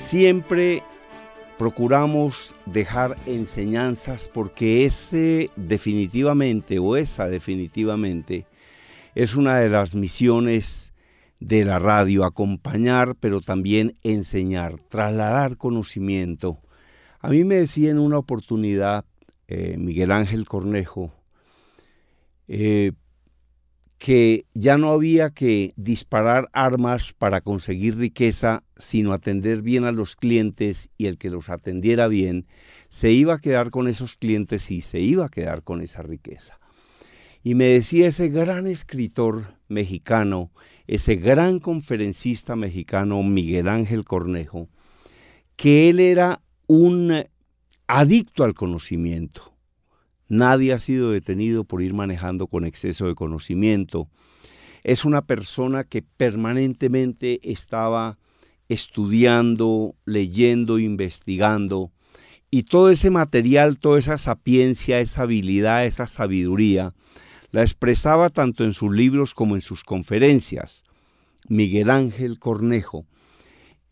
Siempre procuramos dejar enseñanzas porque ese definitivamente o esa definitivamente es una de las misiones de la radio, acompañar pero también enseñar, trasladar conocimiento. A mí me decía en una oportunidad eh, Miguel Ángel Cornejo, eh, que ya no había que disparar armas para conseguir riqueza, sino atender bien a los clientes y el que los atendiera bien, se iba a quedar con esos clientes y se iba a quedar con esa riqueza. Y me decía ese gran escritor mexicano, ese gran conferencista mexicano Miguel Ángel Cornejo, que él era un adicto al conocimiento Nadie ha sido detenido por ir manejando con exceso de conocimiento. Es una persona que permanentemente estaba estudiando, leyendo, investigando. Y todo ese material, toda esa sapiencia, esa habilidad, esa sabiduría, la expresaba tanto en sus libros como en sus conferencias. Miguel Ángel Cornejo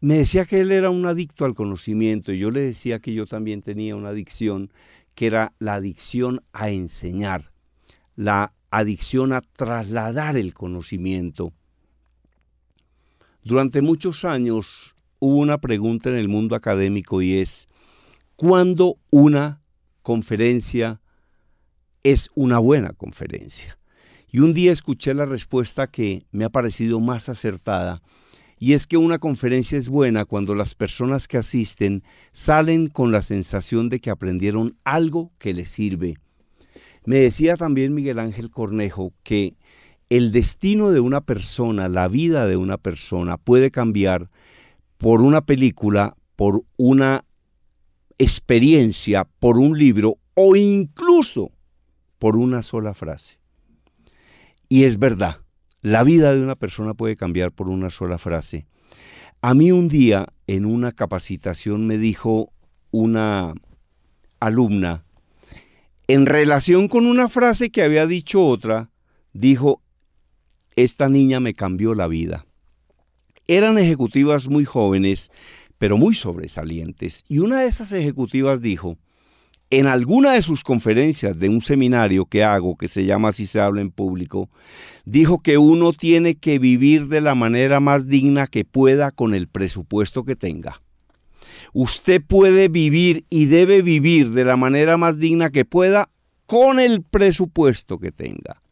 me decía que él era un adicto al conocimiento y yo le decía que yo también tenía una adicción que era la adicción a enseñar, la adicción a trasladar el conocimiento. Durante muchos años hubo una pregunta en el mundo académico y es, ¿cuándo una conferencia es una buena conferencia? Y un día escuché la respuesta que me ha parecido más acertada y es que una conferencia es buena cuando las personas que asisten salen con la sensación de que aprendieron algo que les sirve. Me decía también Miguel Ángel Cornejo que el destino de una persona, la vida de una persona puede cambiar por una película, por una experiencia, por un libro o incluso por una sola frase. Y es verdad, la vida de una persona puede cambiar por una sola frase. A mí un día en una capacitación me dijo una alumna, en relación con una frase que había dicho otra, dijo, esta niña me cambió la vida. Eran ejecutivas muy jóvenes, pero muy sobresalientes, y una de esas ejecutivas dijo, en alguna de sus conferencias de un seminario que hago, que se llama Así se habla en público, dijo que uno tiene que vivir de la manera más digna que pueda con el presupuesto que tenga. Usted puede vivir y debe vivir de la manera más digna que pueda con el presupuesto que tenga.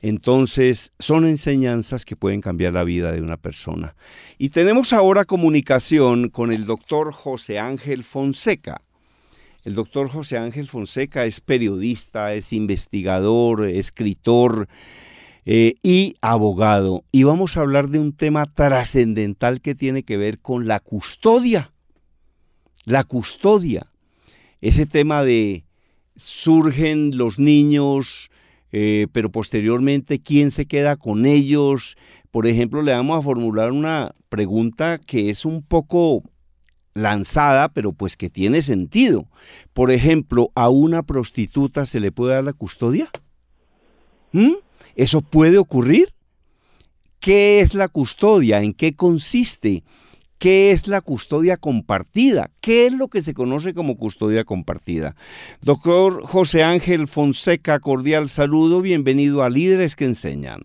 Entonces, son enseñanzas que pueden cambiar la vida de una persona. Y tenemos ahora comunicación con el doctor José Ángel Fonseca. El doctor José Ángel Fonseca es periodista, es investigador, escritor eh, y abogado. Y vamos a hablar de un tema trascendental que tiene que ver con la custodia. La custodia. Ese tema de surgen los niños, eh, pero posteriormente quién se queda con ellos. Por ejemplo, le vamos a formular una pregunta que es un poco lanzada, pero pues que tiene sentido. Por ejemplo, ¿a una prostituta se le puede dar la custodia? ¿Mm? ¿Eso puede ocurrir? ¿Qué es la custodia? ¿En qué consiste? ¿Qué es la custodia compartida? ¿Qué es lo que se conoce como custodia compartida? Doctor José Ángel Fonseca, cordial saludo, bienvenido a Líderes que Enseñan.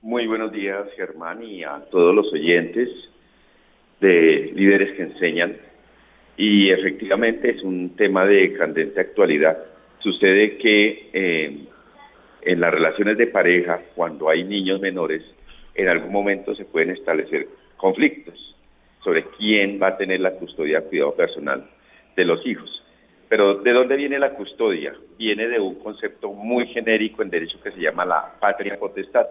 Muy buenos días, Germán, y a todos los oyentes de líderes que enseñan y efectivamente es un tema de candente actualidad. Sucede que eh, en las relaciones de pareja, cuando hay niños menores, en algún momento se pueden establecer conflictos sobre quién va a tener la custodia, cuidado personal de los hijos. Pero ¿de dónde viene la custodia? Viene de un concepto muy genérico en derecho que se llama la patria potestad.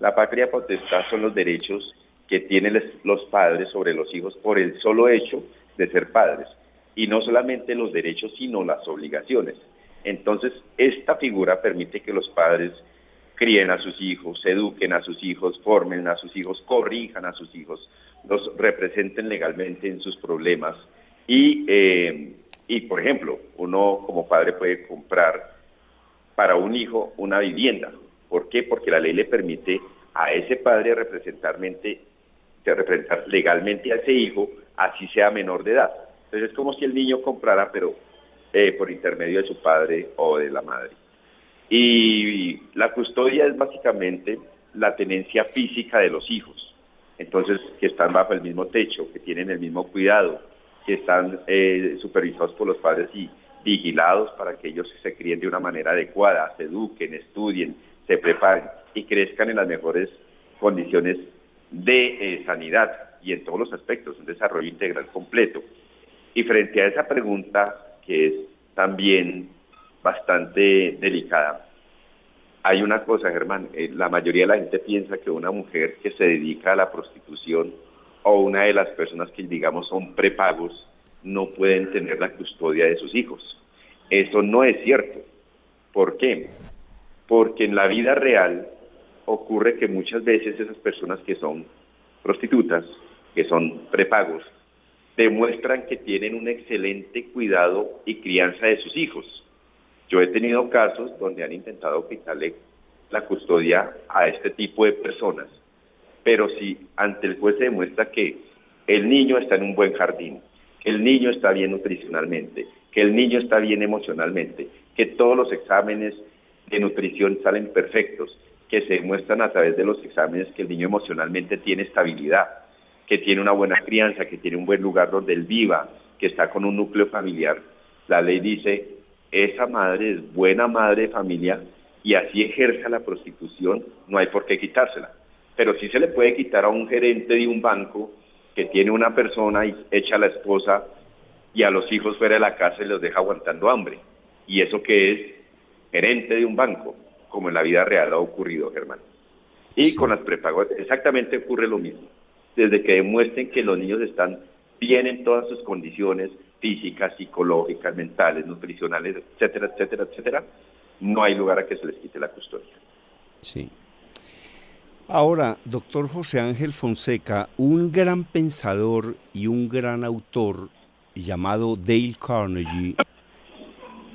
La patria potestad son los derechos que tienen los padres sobre los hijos por el solo hecho de ser padres. Y no solamente los derechos, sino las obligaciones. Entonces, esta figura permite que los padres críen a sus hijos, eduquen a sus hijos, formen a sus hijos, corrijan a sus hijos, los representen legalmente en sus problemas. Y, eh, y por ejemplo, uno como padre puede comprar para un hijo una vivienda. ¿Por qué? Porque la ley le permite a ese padre representarmente que representar legalmente a ese hijo, así sea menor de edad. Entonces es como si el niño comprara, pero eh, por intermedio de su padre o de la madre. Y la custodia es básicamente la tenencia física de los hijos. Entonces, que están bajo el mismo techo, que tienen el mismo cuidado, que están eh, supervisados por los padres y vigilados para que ellos se críen de una manera adecuada, se eduquen, estudien, se preparen y crezcan en las mejores condiciones de eh, sanidad y en todos los aspectos, un desarrollo integral completo. Y frente a esa pregunta, que es también bastante delicada, hay una cosa, Germán, eh, la mayoría de la gente piensa que una mujer que se dedica a la prostitución o una de las personas que digamos son prepagos no pueden tener la custodia de sus hijos. Eso no es cierto. ¿Por qué? Porque en la vida real ocurre que muchas veces esas personas que son prostitutas, que son prepagos, demuestran que tienen un excelente cuidado y crianza de sus hijos. Yo he tenido casos donde han intentado quitarle la custodia a este tipo de personas, pero si ante el juez se demuestra que el niño está en un buen jardín, que el niño está bien nutricionalmente, que el niño está bien emocionalmente, que todos los exámenes de nutrición salen perfectos, que se demuestran a través de los exámenes que el niño emocionalmente tiene estabilidad, que tiene una buena crianza, que tiene un buen lugar donde él viva, que está con un núcleo familiar. La ley dice, esa madre es buena madre de familia y así ejerza la prostitución, no hay por qué quitársela. Pero sí se le puede quitar a un gerente de un banco que tiene una persona y echa a la esposa y a los hijos fuera de la casa y los deja aguantando hambre. ¿Y eso que es? Gerente de un banco como en la vida real ha ocurrido, Germán. Y con las prepagos exactamente ocurre lo mismo. Desde que demuestren que los niños están bien en todas sus condiciones físicas, psicológicas, mentales, nutricionales, etcétera, etcétera, etcétera, no hay lugar a que se les quite la custodia. Sí. Ahora, doctor José Ángel Fonseca, un gran pensador y un gran autor llamado Dale Carnegie,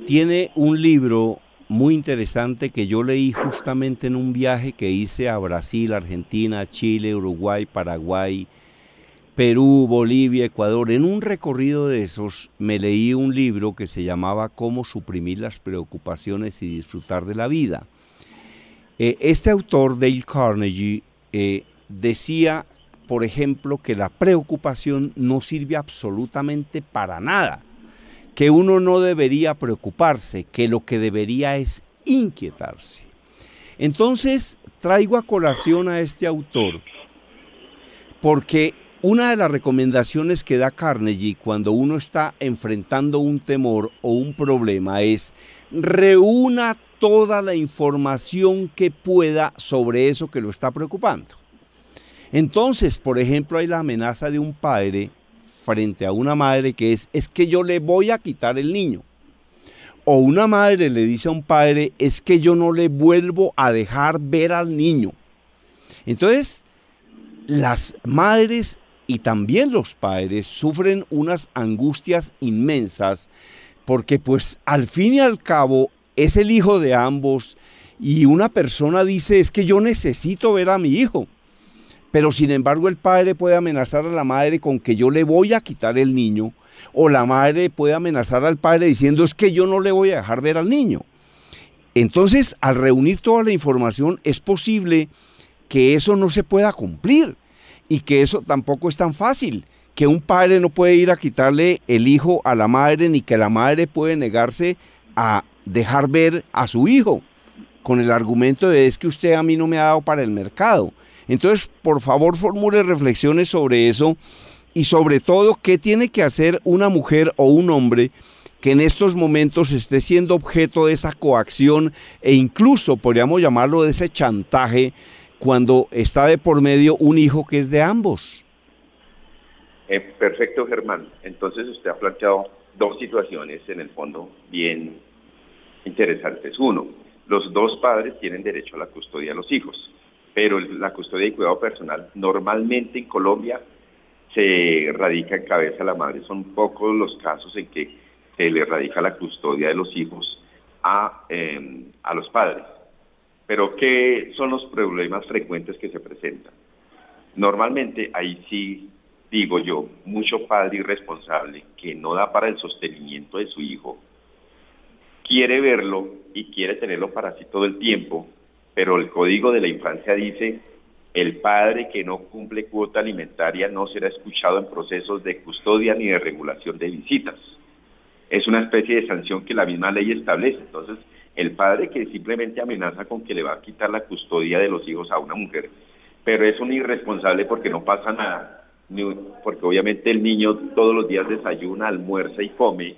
tiene un libro muy interesante que yo leí justamente en un viaje que hice a Brasil, Argentina, Chile, Uruguay, Paraguay, Perú, Bolivia, Ecuador. En un recorrido de esos me leí un libro que se llamaba Cómo suprimir las preocupaciones y disfrutar de la vida. Eh, este autor, Dale Carnegie, eh, decía, por ejemplo, que la preocupación no sirve absolutamente para nada que uno no debería preocuparse, que lo que debería es inquietarse. Entonces traigo a colación a este autor porque una de las recomendaciones que da Carnegie cuando uno está enfrentando un temor o un problema es reúna toda la información que pueda sobre eso que lo está preocupando. Entonces, por ejemplo, hay la amenaza de un padre frente a una madre que es, es que yo le voy a quitar el niño. O una madre le dice a un padre, es que yo no le vuelvo a dejar ver al niño. Entonces, las madres y también los padres sufren unas angustias inmensas porque pues al fin y al cabo es el hijo de ambos y una persona dice es que yo necesito ver a mi hijo. Pero sin embargo el padre puede amenazar a la madre con que yo le voy a quitar el niño, o la madre puede amenazar al padre diciendo es que yo no le voy a dejar ver al niño. Entonces, al reunir toda la información, es posible que eso no se pueda cumplir y que eso tampoco es tan fácil, que un padre no puede ir a quitarle el hijo a la madre ni que la madre puede negarse a dejar ver a su hijo con el argumento de es que usted a mí no me ha dado para el mercado. Entonces, por favor, formule reflexiones sobre eso y sobre todo qué tiene que hacer una mujer o un hombre que en estos momentos esté siendo objeto de esa coacción e incluso podríamos llamarlo de ese chantaje cuando está de por medio un hijo que es de ambos. Eh, perfecto, Germán. Entonces usted ha planteado dos situaciones en el fondo bien interesantes. Uno, los dos padres tienen derecho a la custodia de los hijos pero la custodia y cuidado personal normalmente en Colombia se radica en cabeza de la madre. Son pocos los casos en que se le radica la custodia de los hijos a, em, a los padres. Pero ¿qué son los problemas frecuentes que se presentan? Normalmente ahí sí digo yo, mucho padre irresponsable que no da para el sostenimiento de su hijo, quiere verlo y quiere tenerlo para sí todo el tiempo, pero el código de la infancia dice, el padre que no cumple cuota alimentaria no será escuchado en procesos de custodia ni de regulación de visitas. Es una especie de sanción que la misma ley establece. Entonces, el padre que simplemente amenaza con que le va a quitar la custodia de los hijos a una mujer, pero es un irresponsable porque no pasa nada, porque obviamente el niño todos los días desayuna, almuerza y come,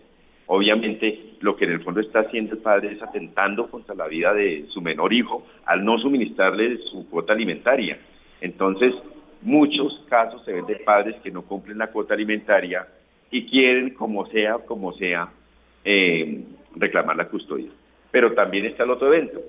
obviamente lo que en el fondo está haciendo el padre es atentando contra la vida de su menor hijo al no suministrarle su cuota alimentaria. Entonces, muchos casos se ven de padres que no cumplen la cuota alimentaria y quieren, como sea, como sea, eh, reclamar la custodia. Pero también está el otro evento.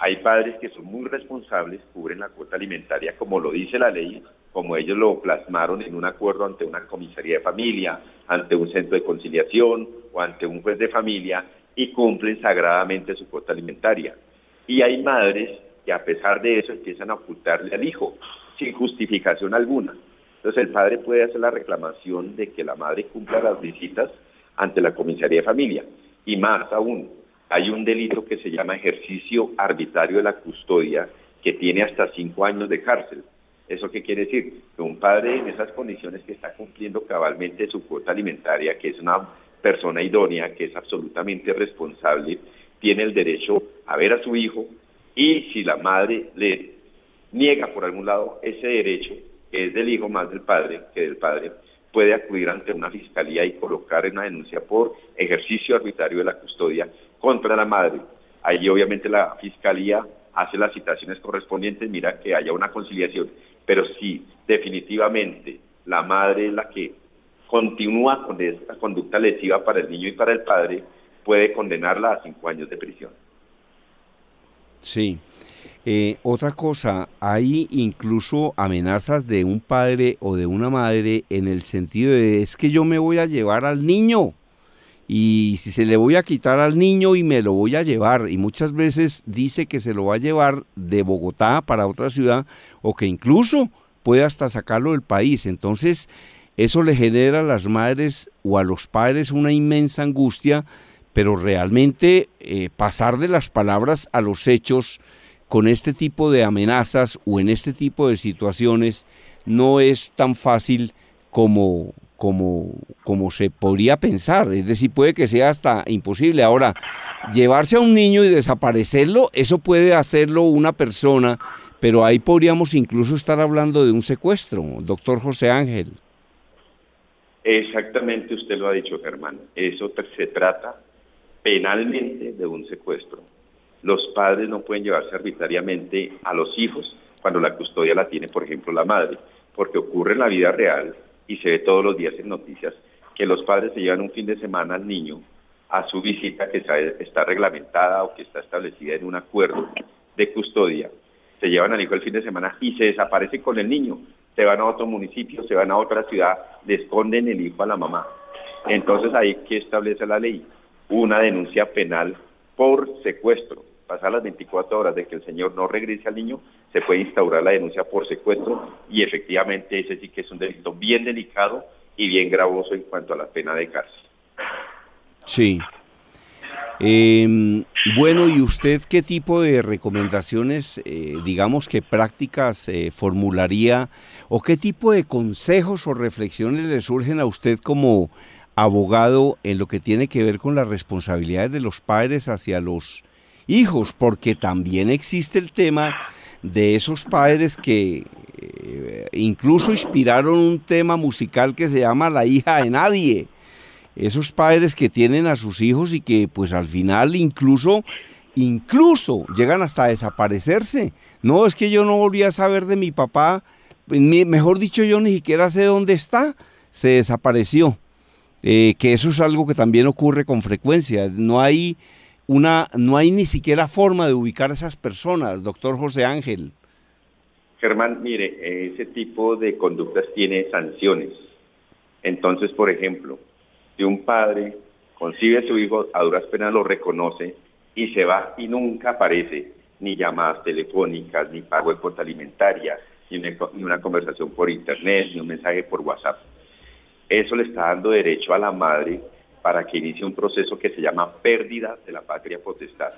Hay padres que son muy responsables, cubren la cuota alimentaria como lo dice la ley, como ellos lo plasmaron en un acuerdo ante una comisaría de familia, ante un centro de conciliación o ante un juez de familia y cumplen sagradamente su cuota alimentaria. Y hay madres que a pesar de eso empiezan a ocultarle al hijo sin justificación alguna. Entonces el padre puede hacer la reclamación de que la madre cumpla las visitas ante la comisaría de familia. Y más aún, hay un delito que se llama ejercicio arbitrario de la custodia que tiene hasta cinco años de cárcel. ¿Eso qué quiere decir? Que un padre en esas condiciones que está cumpliendo cabalmente su cuota alimentaria, que es una persona idónea, que es absolutamente responsable, tiene el derecho a ver a su hijo y si la madre le niega por algún lado ese derecho, que es del hijo más del padre que del padre, puede acudir ante una fiscalía y colocar una denuncia por ejercicio arbitrario de la custodia contra la madre. Allí obviamente la fiscalía hace las citaciones correspondientes, mira que haya una conciliación pero si definitivamente la madre es la que continúa con esta conducta lesiva para el niño y para el padre, puede condenarla a cinco años de prisión. Sí. Eh, otra cosa, hay incluso amenazas de un padre o de una madre en el sentido de es que yo me voy a llevar al niño y si se le voy a quitar al niño y me lo voy a llevar y muchas veces dice que se lo va a llevar de Bogotá para otra ciudad o que incluso puede hasta sacarlo del país. Entonces eso le genera a las madres o a los padres una inmensa angustia, pero realmente eh, pasar de las palabras a los hechos con este tipo de amenazas o en este tipo de situaciones no es tan fácil como, como, como se podría pensar. Es decir, puede que sea hasta imposible. Ahora, llevarse a un niño y desaparecerlo, eso puede hacerlo una persona, pero ahí podríamos incluso estar hablando de un secuestro, doctor José Ángel. Exactamente, usted lo ha dicho, Germán. Eso se trata penalmente de un secuestro. Los padres no pueden llevarse arbitrariamente a los hijos cuando la custodia la tiene, por ejemplo, la madre, porque ocurre en la vida real y se ve todos los días en noticias que los padres se llevan un fin de semana al niño a su visita que está, reglamentada o que está establecida en un acuerdo de custodia. Se llevan al hijo el fin de semana y se desaparecen con el niño. Se van a otro municipio, se van a otra ciudad, le esconden el hijo a la mamá. Entonces ahí que establece la ley una denuncia penal por secuestro pasar las 24 horas de que el señor no regrese al niño, se puede instaurar la denuncia por secuestro y efectivamente ese sí que es un delito bien delicado y bien gravoso en cuanto a la pena de cárcel. Sí. Em, bueno, ¿y usted qué tipo de recomendaciones, eh, digamos que prácticas, eh, formularía o qué tipo de consejos o reflexiones le surgen a usted como abogado en lo que tiene que ver con las responsabilidades de los padres hacia los hijos, porque también existe el tema de esos padres que eh, incluso inspiraron un tema musical que se llama La hija de nadie. Esos padres que tienen a sus hijos y que pues al final incluso incluso llegan hasta desaparecerse. No, es que yo no volví a saber de mi papá, mejor dicho yo ni siquiera sé dónde está, se desapareció. Eh, que eso es algo que también ocurre con frecuencia. No hay una, no hay ni siquiera forma de ubicar a esas personas, doctor José Ángel. Germán, mire, ese tipo de conductas tiene sanciones. Entonces, por ejemplo, si un padre concibe a su hijo, a duras penas lo reconoce y se va y nunca aparece, ni llamadas telefónicas, ni pago de cuota alimentaria, ni una, conversación por internet, ni un mensaje por WhatsApp. Eso le está dando derecho a la madre para que inicie un proceso que se llama pérdida de la patria potestad.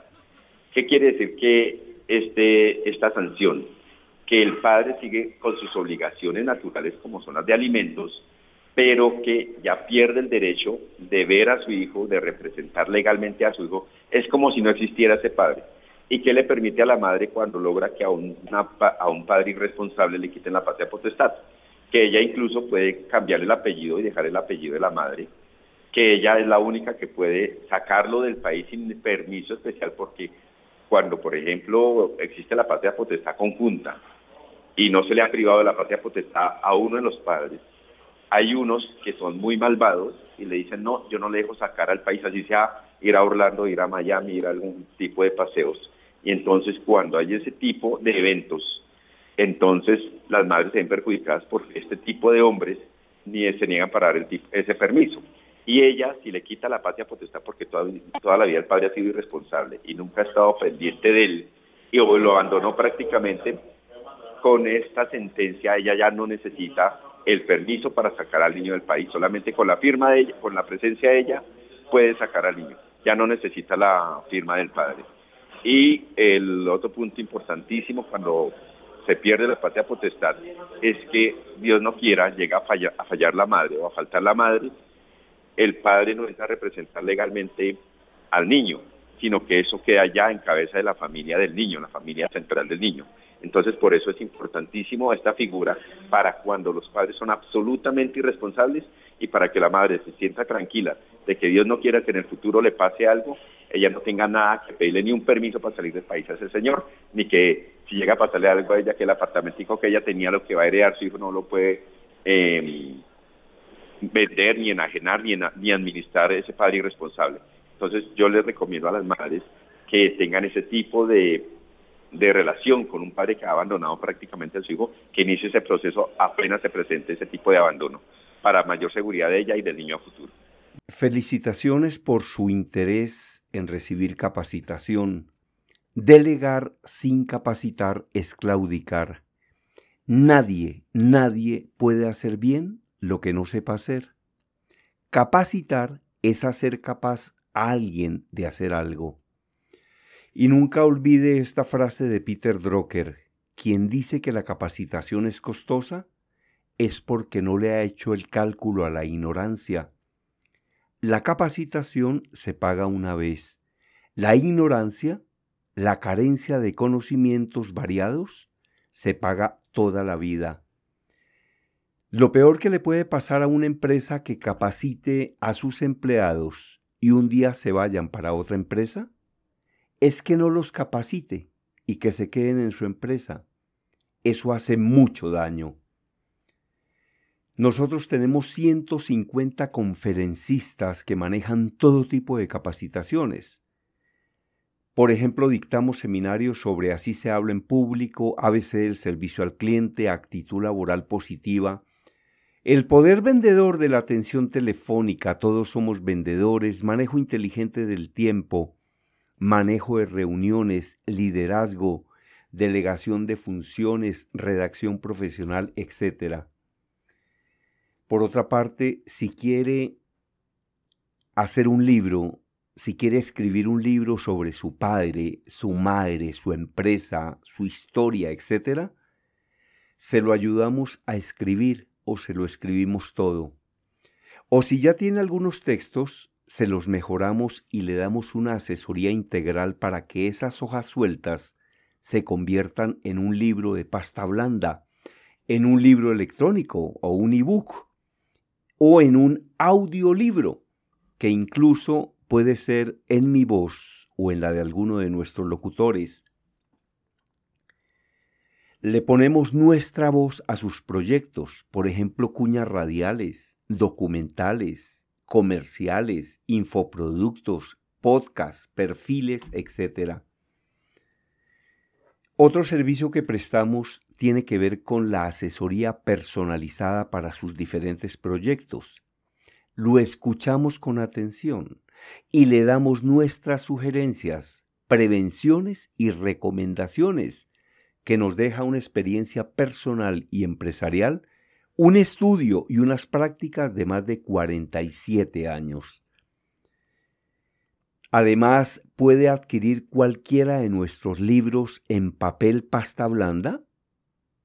¿Qué quiere decir que este, esta sanción? Que el padre sigue con sus obligaciones naturales como son las de alimentos, pero que ya pierde el derecho de ver a su hijo, de representar legalmente a su hijo, es como si no existiera ese padre. ¿Y qué le permite a la madre cuando logra que a, a un padre irresponsable le quiten la patria potestad? Que ella incluso puede cambiar el apellido y dejar el apellido de la madre, que ella es la única que puede sacarlo del país sin permiso especial porque cuando, por ejemplo, existe la patria potestad conjunta y no se le ha privado de la patria potestad a uno de los padres, hay unos que son muy malvados y le dicen, no, yo no le dejo sacar al país, así sea ir a Orlando, ir a Miami, ir a algún tipo de paseos. Y entonces cuando hay ese tipo de eventos, entonces las madres se ven perjudicadas por este tipo de hombres ni se niegan para dar ese permiso. Y ella, si le quita la patria potestad, porque toda, toda la vida el padre ha sido irresponsable y nunca ha estado pendiente de él y lo abandonó prácticamente, con esta sentencia ella ya no necesita el permiso para sacar al niño del país. Solamente con la firma de ella, con la presencia de ella, puede sacar al niño. Ya no necesita la firma del padre. Y el otro punto importantísimo cuando se pierde la patria potestad es que Dios no quiera, llega a fallar, a fallar la madre o a faltar la madre, el padre no entra a representar legalmente al niño, sino que eso queda ya en cabeza de la familia del niño, la familia central del niño. Entonces, por eso es importantísimo esta figura para cuando los padres son absolutamente irresponsables y para que la madre se sienta tranquila de que Dios no quiera que en el futuro le pase algo, ella no tenga nada que pedirle ni un permiso para salir del país a ese señor, ni que si llega a pasarle algo a ella, que el apartamentico que ella tenía, lo que va a heredar su hijo, no lo puede eh, vender, ni enajenar, ni, ni administrar ese padre irresponsable. Entonces, yo les recomiendo a las madres que tengan ese tipo de de relación con un padre que ha abandonado prácticamente a su hijo, que inicie ese proceso apenas se presente ese tipo de abandono, para mayor seguridad de ella y del niño a futuro. Felicitaciones por su interés en recibir capacitación. Delegar sin capacitar es claudicar. Nadie, nadie puede hacer bien lo que no sepa hacer. Capacitar es hacer capaz a alguien de hacer algo. Y nunca olvide esta frase de Peter Drucker, quien dice que la capacitación es costosa es porque no le ha hecho el cálculo a la ignorancia. La capacitación se paga una vez. La ignorancia, la carencia de conocimientos variados, se paga toda la vida. Lo peor que le puede pasar a una empresa que capacite a sus empleados y un día se vayan para otra empresa es que no los capacite y que se queden en su empresa. Eso hace mucho daño. Nosotros tenemos 150 conferencistas que manejan todo tipo de capacitaciones. Por ejemplo, dictamos seminarios sobre así se habla en público, ABC del servicio al cliente, actitud laboral positiva, el poder vendedor de la atención telefónica, todos somos vendedores, manejo inteligente del tiempo, manejo de reuniones, liderazgo, delegación de funciones, redacción profesional, etc. Por otra parte, si quiere hacer un libro, si quiere escribir un libro sobre su padre, su madre, su empresa, su historia, etc., se lo ayudamos a escribir o se lo escribimos todo. O si ya tiene algunos textos, se los mejoramos y le damos una asesoría integral para que esas hojas sueltas se conviertan en un libro de pasta blanda, en un libro electrónico o un ebook o en un audiolibro que incluso puede ser en mi voz o en la de alguno de nuestros locutores. Le ponemos nuestra voz a sus proyectos, por ejemplo, cuñas radiales, documentales, comerciales, infoproductos, podcasts, perfiles, etc. Otro servicio que prestamos tiene que ver con la asesoría personalizada para sus diferentes proyectos. Lo escuchamos con atención y le damos nuestras sugerencias, prevenciones y recomendaciones que nos deja una experiencia personal y empresarial, un estudio y unas prácticas de más de 47 años. Además, puede adquirir cualquiera de nuestros libros en papel pasta blanda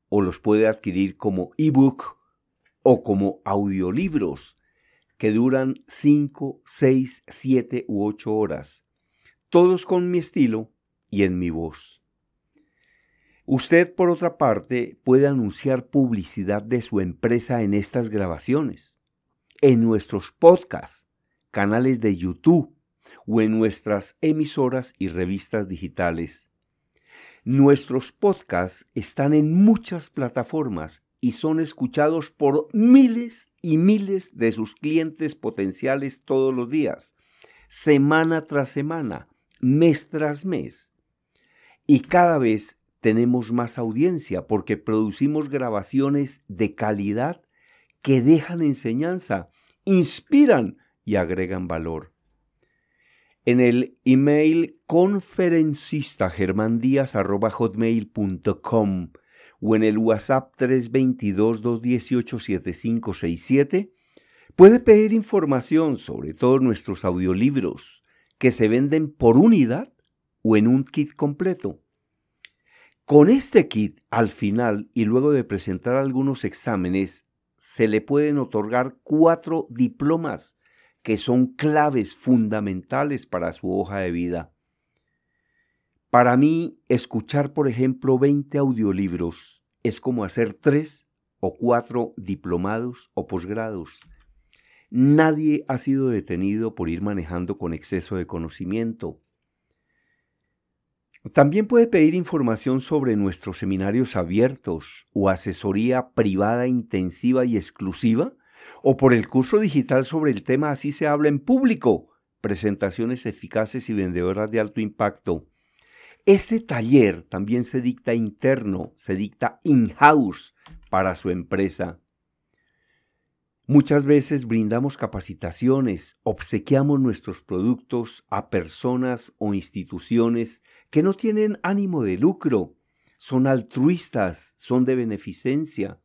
o los puede adquirir como ebook o como audiolibros que duran 5, 6, 7 u 8 horas, todos con mi estilo y en mi voz. Usted, por otra parte, puede anunciar publicidad de su empresa en estas grabaciones, en nuestros podcasts, canales de YouTube o en nuestras emisoras y revistas digitales. Nuestros podcasts están en muchas plataformas y son escuchados por miles y miles de sus clientes potenciales todos los días, semana tras semana, mes tras mes. Y cada vez tenemos más audiencia porque producimos grabaciones de calidad que dejan enseñanza, inspiran y agregan valor. En el email conferencistagermandías.com o en el WhatsApp 322-218-7567, puede pedir información sobre todos nuestros audiolibros que se venden por unidad o en un kit completo. Con este kit, al final y luego de presentar algunos exámenes, se le pueden otorgar cuatro diplomas que son claves fundamentales para su hoja de vida. Para mí, escuchar, por ejemplo, 20 audiolibros es como hacer tres o cuatro diplomados o posgrados. Nadie ha sido detenido por ir manejando con exceso de conocimiento. También puede pedir información sobre nuestros seminarios abiertos o asesoría privada intensiva y exclusiva, o por el curso digital sobre el tema Así se habla en público, presentaciones eficaces y vendedoras de alto impacto. Ese taller también se dicta interno, se dicta in-house para su empresa. Muchas veces brindamos capacitaciones, obsequiamos nuestros productos a personas o instituciones que no tienen ánimo de lucro, son altruistas, son de beneficencia.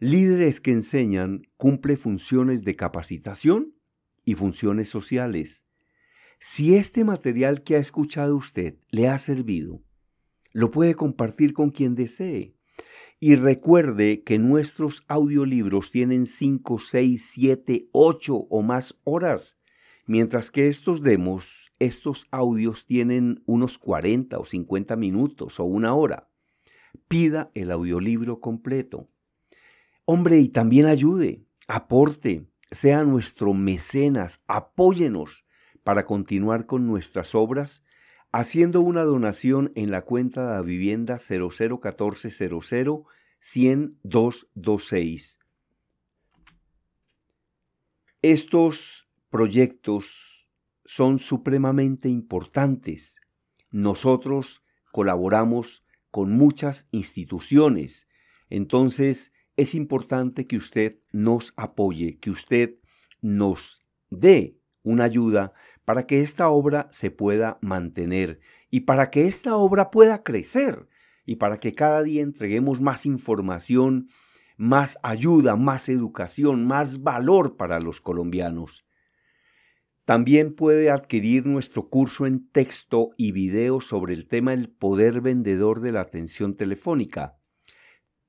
Líderes que enseñan cumple funciones de capacitación y funciones sociales. Si este material que ha escuchado usted le ha servido, lo puede compartir con quien desee. Y recuerde que nuestros audiolibros tienen 5, 6, 7, 8 o más horas, mientras que estos demos, estos audios tienen unos 40 o 50 minutos o una hora. Pida el audiolibro completo. Hombre, y también ayude, aporte, sea nuestro mecenas, apóyenos para continuar con nuestras obras haciendo una donación en la cuenta de la vivienda 001400 100226. Estos proyectos son supremamente importantes. Nosotros colaboramos con muchas instituciones, entonces es importante que usted nos apoye, que usted nos dé una ayuda para que esta obra se pueda mantener y para que esta obra pueda crecer y para que cada día entreguemos más información, más ayuda, más educación, más valor para los colombianos. También puede adquirir nuestro curso en texto y video sobre el tema El poder vendedor de la atención telefónica.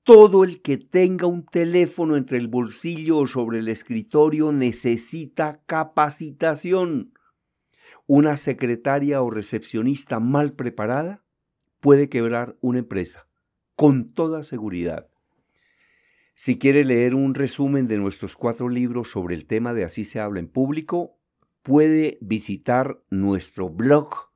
Todo el que tenga un teléfono entre el bolsillo o sobre el escritorio necesita capacitación. Una secretaria o recepcionista mal preparada puede quebrar una empresa, con toda seguridad. Si quiere leer un resumen de nuestros cuatro libros sobre el tema de Así se habla en público, puede visitar nuestro blog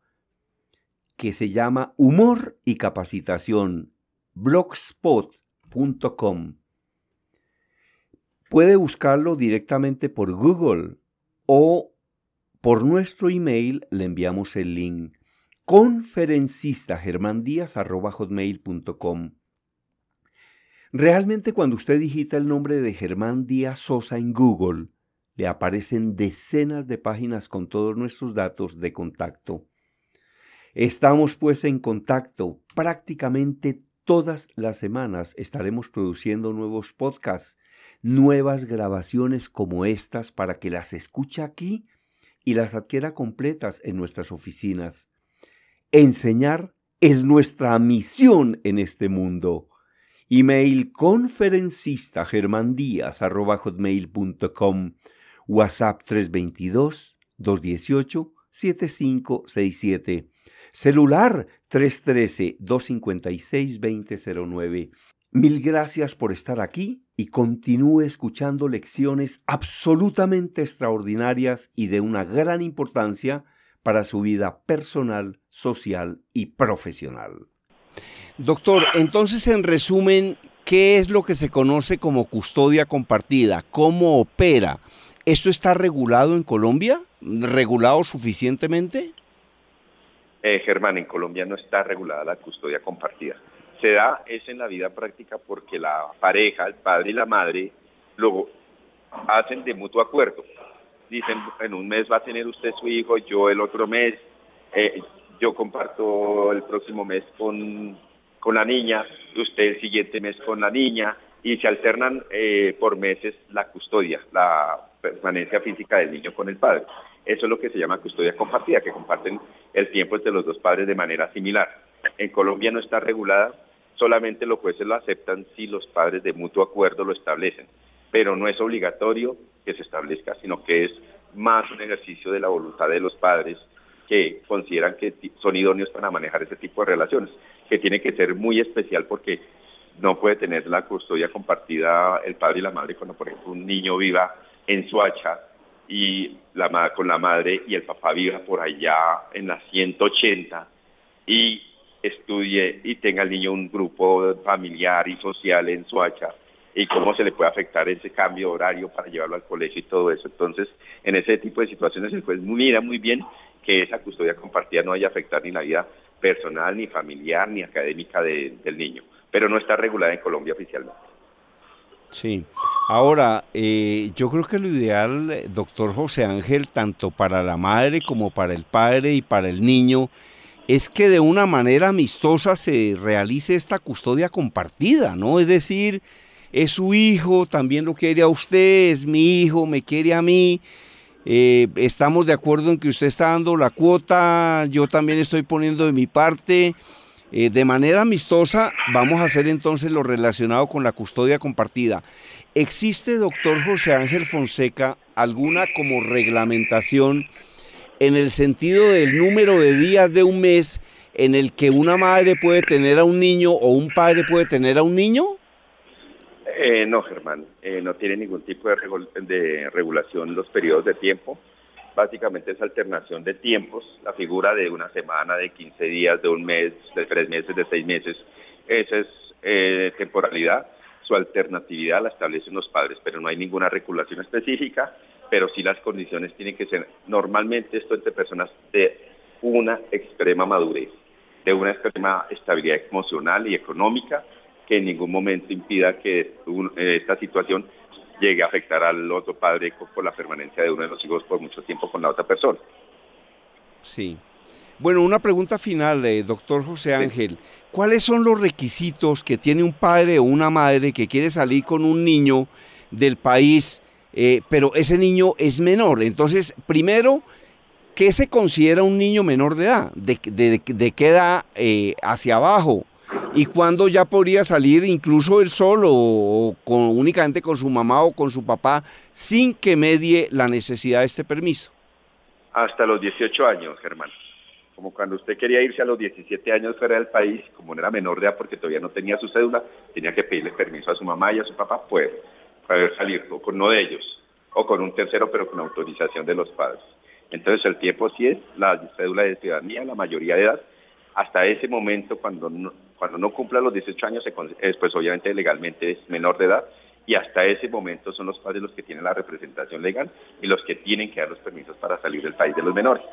que se llama Humor y Capacitación, blogspot.com. Puede buscarlo directamente por Google o por nuestro email le enviamos el link conferencistagermandías.com. Realmente cuando usted digita el nombre de Germán Díaz Sosa en Google, le aparecen decenas de páginas con todos nuestros datos de contacto. Estamos pues en contacto prácticamente Todas las semanas estaremos produciendo nuevos podcasts, nuevas grabaciones como estas para que las escuche aquí y las adquiera completas en nuestras oficinas. Enseñar es nuestra misión en este mundo. Email conferencista WhatsApp 322-218-7567 Celular 313-256-2009 Mil gracias por estar aquí y continúe escuchando lecciones absolutamente extraordinarias y de una gran importancia para su vida personal, social y profesional. Doctor, entonces en resumen, ¿qué es lo que se conoce como custodia compartida? ¿Cómo opera? ¿Esto está regulado en Colombia? ¿Regulado suficientemente? Eh, Germán, en Colombia no está regulada la custodia compartida se da es en la vida práctica porque la pareja, el padre y la madre, luego hacen de mutuo acuerdo. Dicen, en un mes va a tener usted su hijo, yo el otro mes, eh, yo comparto el próximo mes con, con la niña, usted el siguiente mes con la niña, y se alternan eh, por meses la custodia, la permanencia física del niño con el padre. Eso es lo que se llama custodia compartida, que comparten el tiempo entre los dos padres de manera similar. En Colombia no está regulada solamente los jueces lo aceptan si los padres de mutuo acuerdo lo establecen, pero no es obligatorio que se establezca, sino que es más un ejercicio de la voluntad de los padres que consideran que son idóneos para manejar ese tipo de relaciones, que tiene que ser muy especial porque no puede tener la custodia compartida el padre y la madre cuando, por ejemplo, un niño viva en Suacha y la, con la madre y el papá viva por allá en la 180 y estudie y tenga el niño un grupo familiar y social en Suacha y cómo se le puede afectar ese cambio de horario para llevarlo al colegio y todo eso. Entonces, en ese tipo de situaciones el juez mira muy bien que esa custodia compartida no vaya a afectar ni la vida personal, ni familiar, ni académica del niño, pero no está regulada en Colombia oficialmente. Sí. Ahora, eh, yo creo que lo ideal, doctor José Ángel, tanto para la madre como para el padre y para el niño, es que de una manera amistosa se realice esta custodia compartida, ¿no? Es decir, es su hijo, también lo quiere a usted, es mi hijo, me quiere a mí. Eh, estamos de acuerdo en que usted está dando la cuota, yo también estoy poniendo de mi parte. Eh, de manera amistosa vamos a hacer entonces lo relacionado con la custodia compartida. ¿Existe, doctor José Ángel Fonseca, alguna como reglamentación? En el sentido del número de días de un mes en el que una madre puede tener a un niño o un padre puede tener a un niño? Eh, no, Germán, eh, no tiene ningún tipo de, regulación los periodos de tiempo. Básicamente es alternación de tiempos, la figura de una semana, de 15 días, de un mes, de tres meses, de seis meses. Esa es eh, temporalidad. Su alternatividad la establecen los padres, pero no hay ninguna regulación específica pero sí las condiciones tienen que ser normalmente esto entre personas de una extrema madurez, de una extrema estabilidad emocional y económica que en ningún momento impida que eh, esta situación llegue a afectar al otro padre por la permanencia de uno de los hijos por mucho tiempo con la otra persona. Sí. Bueno, una pregunta final, de doctor José Ángel. ¿Cuáles son los requisitos que tiene un padre o una madre que quiere salir con un niño del país eh, pero ese niño es menor. Entonces, primero, ¿qué se considera un niño menor de edad? ¿De, de, qué edad eh, hacia abajo? ¿Y cuándo ya podría salir incluso él solo o con, únicamente con su mamá o con su papá sin que medie la necesidad de este permiso? Hasta los 18 años, Germán. Como cuando usted quería irse a los 17 años fuera del país, como no era menor de edad porque todavía no tenía su cédula, tenía que pedirle permiso a su mamá y a su papá, pues poder salir con uno de ellos o con un tercero, pero con autorización de los padres. Entonces el tiempo sí es la cédula de ciudadanía, la mayoría de edad. Hasta ese momento, cuando no, cuando no cumpla los 18 años, pues obviamente legalmente es menor de edad y hasta ese momento son los padres los que tienen la representación legal y los que tienen que dar los permisos para salir del país de los menores.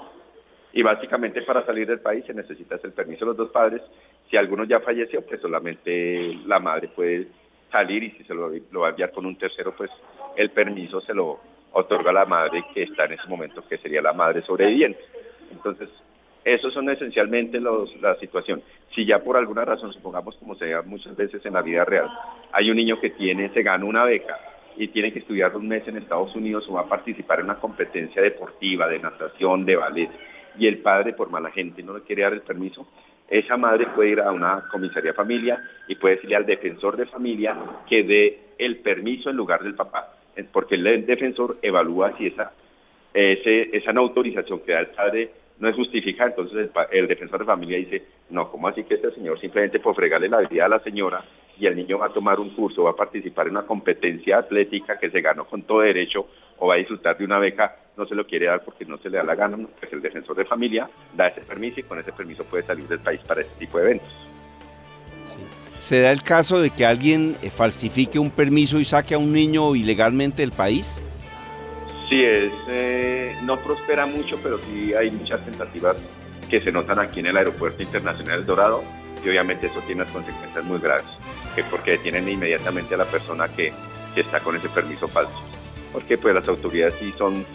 Y básicamente para salir del país se necesita el permiso de los dos padres. Si alguno ya falleció, pues solamente la madre puede salir y si se lo, va a enviar con un tercero, pues el permiso se lo otorga la madre que está en ese momento, que sería la madre sobreviviente. Entonces, esos son esencialmente los, la situación. Si ya por alguna razón, supongamos como se da muchas veces en la vida real, hay un niño que tiene, se gana una beca y tiene que estudiar un mes en Estados Unidos o va a participar en una competencia deportiva, de natación, de ballet, y el padre por mala gente no le quiere dar el permiso, esa madre puede ir a una comisaría familia y puede decirle al defensor de familia que dé el permiso en lugar del papá, porque el defensor evalúa si esa, ese, esa no autorización que da el padre no es justificada, entonces el, defensor de familia dice, no, ¿cómo así que este señor simplemente por fregarle la vida a la señora y el niño va a tomar un curso, va a participar en una competencia atlética que se ganó con todo derecho o va a disfrutar de una beca, no se lo quiere dar porque no se le da la gana, pues el defensor de familia da ese permiso y con ese permiso puede salir del país para este tipo de eventos. ¿Se da el caso de que alguien eh, falsifique un permiso y saque a un niño ilegalmente del país? Sí, es, eh, no prospera mucho, pero sí hay muchas tentativas que se notan aquí en el Aeropuerto Internacional del Dorado y obviamente eso tiene unas consecuencias muy graves, que porque detienen inmediatamente a la persona que, está con ese permiso falso. Porque pues las autoridades sí son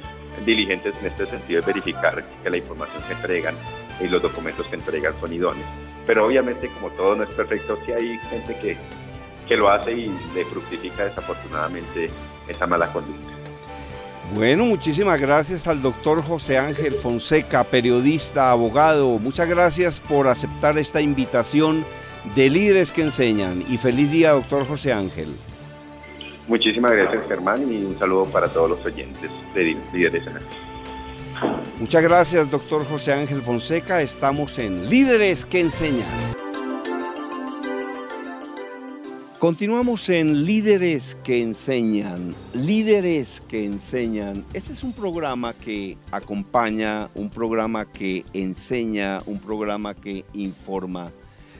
diligentes en este sentido de verificar que la información que entregan y los documentos que entregan son idóneos. Pero obviamente como todo no es perfecto, sí hay gente que, que lo hace y le fructifica desafortunadamente esa mala conducta. Bueno, muchísimas gracias al doctor José Ángel Fonseca, periodista, abogado. Muchas gracias por aceptar esta invitación de líderes que enseñan. Y feliz día, doctor José Ángel. Muchísimas gracias, Germán, y un saludo para todos los oyentes de Líderes en Muchas gracias, doctor José Ángel Fonseca. Estamos en Líderes que enseñan. Continuamos en Líderes que Enseñan. Líderes que Enseñan. Este es un programa que acompaña, un programa que enseña, un programa que informa.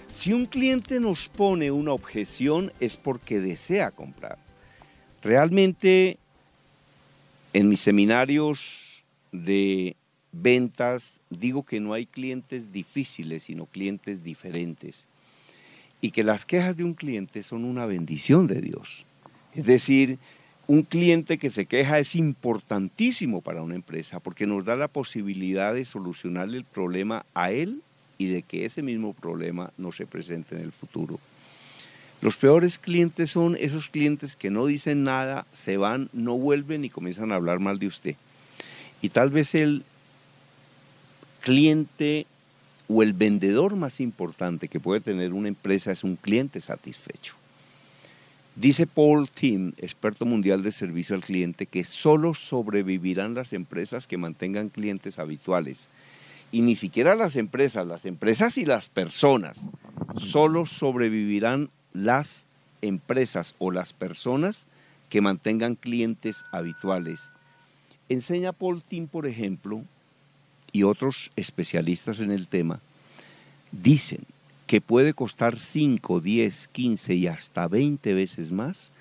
Si un cliente nos pone una objeción es porque desea comprar. Realmente en mis seminarios de ventas digo que no hay clientes difíciles, sino clientes diferentes y que las quejas de un cliente son una bendición de Dios. Es decir, un cliente que se queja es importantísimo para una empresa porque nos da la posibilidad de solucionarle el problema a él y de que ese mismo problema no se presente en el futuro. Los peores clientes son esos clientes que no dicen nada, se van, no vuelven y comienzan a hablar mal de usted. Y tal vez el cliente o el vendedor más importante que puede tener una empresa es un cliente satisfecho. Dice Paul Tim, experto mundial de servicio al cliente, que solo sobrevivirán las empresas que mantengan clientes habituales. Y ni siquiera las empresas, las empresas y las personas. Solo sobrevivirán las empresas o las personas que mantengan clientes habituales. Enseña Paul Tim, por ejemplo, y otros especialistas en el tema dicen que puede costar 5, 10, 15 y hasta 20 veces más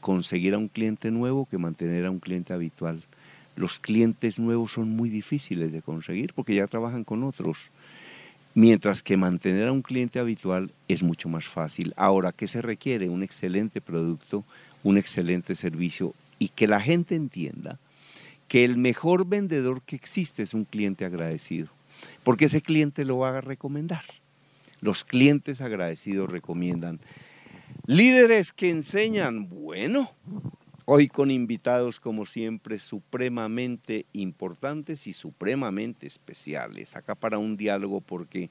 conseguir a un cliente nuevo que mantener a un cliente habitual. Los clientes nuevos son muy difíciles de conseguir porque ya trabajan con otros, mientras que mantener a un cliente habitual es mucho más fácil. Ahora, ¿qué se requiere? Un excelente producto, un excelente servicio y que la gente entienda que el mejor vendedor que existe es un cliente agradecido, porque ese cliente lo va a recomendar. Los clientes agradecidos recomiendan. Líderes que enseñan, bueno, hoy con invitados como siempre supremamente importantes y supremamente especiales. Acá para un diálogo porque,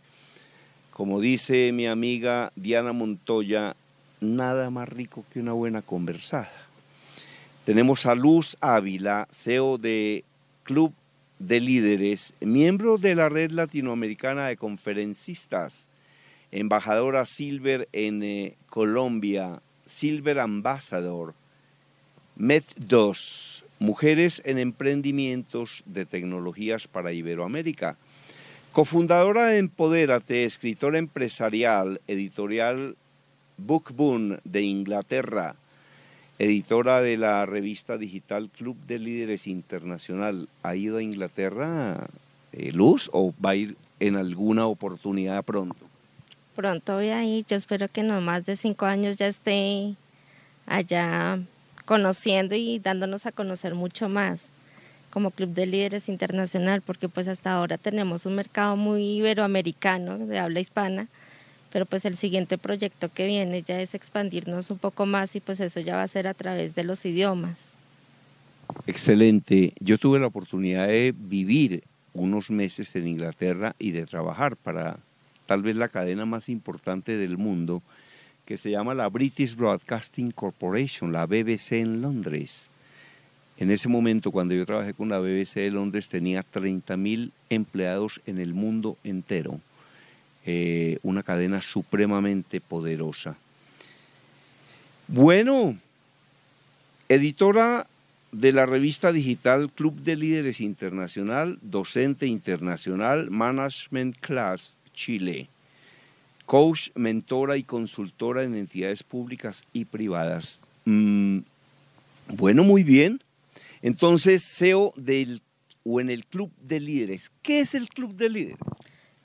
como dice mi amiga Diana Montoya, nada más rico que una buena conversada. Tenemos a Luz Ávila, CEO de Club de Líderes, miembro de la Red Latinoamericana de Conferencistas, embajadora Silver en eh, Colombia, Silver Ambassador, MED2, Mujeres en Emprendimientos de Tecnologías para Iberoamérica, cofundadora de Empodérate, escritora empresarial, editorial Bookboon de Inglaterra, editora de la revista digital Club de Líderes Internacional, ¿ha ido a Inglaterra, eh, Luz, o va a ir en alguna oportunidad pronto? Pronto voy a ir, yo espero que no más de cinco años ya esté allá conociendo y dándonos a conocer mucho más como Club de Líderes Internacional, porque pues hasta ahora tenemos un mercado muy iberoamericano, de habla hispana, pero pues el siguiente proyecto que viene ya es expandirnos un poco más y pues eso ya va a ser a través de los idiomas. Excelente. Yo tuve la oportunidad de vivir unos meses en Inglaterra y de trabajar para tal vez la cadena más importante del mundo, que se llama la British Broadcasting Corporation, la BBC en Londres. En ese momento, cuando yo trabajé con la BBC de Londres, tenía 30.000 empleados en el mundo entero. Eh, una cadena supremamente poderosa. Bueno, editora de la revista digital Club de Líderes Internacional, docente internacional, Management Class Chile, coach, mentora y consultora en entidades públicas y privadas. Mm, bueno, muy bien. Entonces, CEO del o en el Club de Líderes. ¿Qué es el Club de Líderes?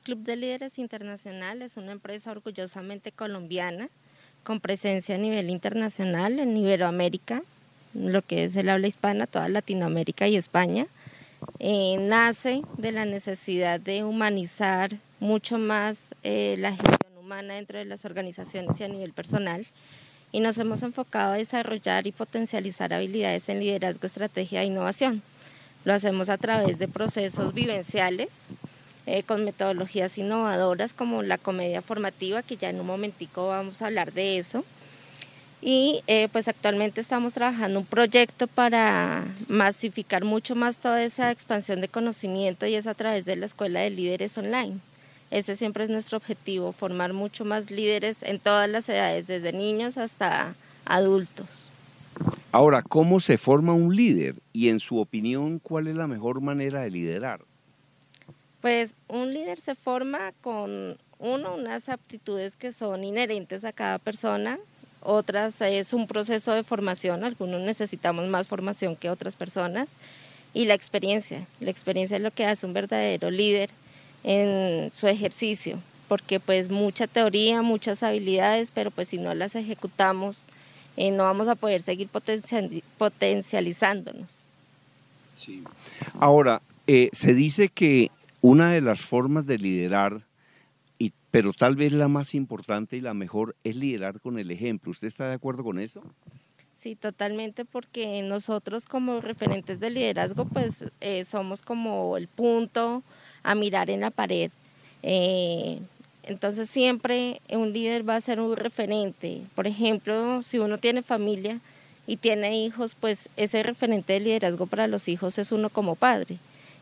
Club de Líderes Internacional es una empresa orgullosamente colombiana con presencia a nivel internacional en Iberoamérica, lo que es el habla hispana, toda Latinoamérica y España, eh, nace de la necesidad de humanizar mucho más eh, la gestión humana dentro de las organizaciones y a nivel personal. Y nos hemos enfocado a desarrollar y potencializar habilidades en liderazgo, estrategia e innovación. Lo hacemos a través de procesos vivenciales, eh, con metodologías innovadoras como la comedia formativa, que ya en un momentico vamos a hablar de eso y eh, pues actualmente estamos trabajando un proyecto para masificar mucho más toda esa expansión de conocimiento y es a través de la Escuela de Líderes Online. Ese siempre es nuestro objetivo, formar mucho más líderes en todas las edades, desde niños hasta adultos. Ahora, ¿cómo se forma un líder? Y en su opinión, ¿cuál es la mejor manera de liderar? Pues un líder se forma con, uno, unas aptitudes que son inherentes a cada persona, otras es un proceso de formación, algunos necesitamos más formación que otras personas, y la experiencia. La experiencia es lo que hace un verdadero líder en su ejercicio, porque pues mucha teoría, muchas habilidades, pero pues si no las ejecutamos, eh, no vamos a poder seguir potencializándonos. Sí. Ahora, eh, se dice que una de las formas de liderar pero tal vez la más importante y la mejor es liderar con el ejemplo. ¿Usted está de acuerdo con eso? Sí, totalmente, porque nosotros como referentes de liderazgo, pues eh, somos como el punto a mirar en la pared. Eh, entonces siempre un líder va a ser un referente. Por ejemplo, si uno tiene familia y tiene hijos, pues ese referente de liderazgo para los hijos es uno como padre.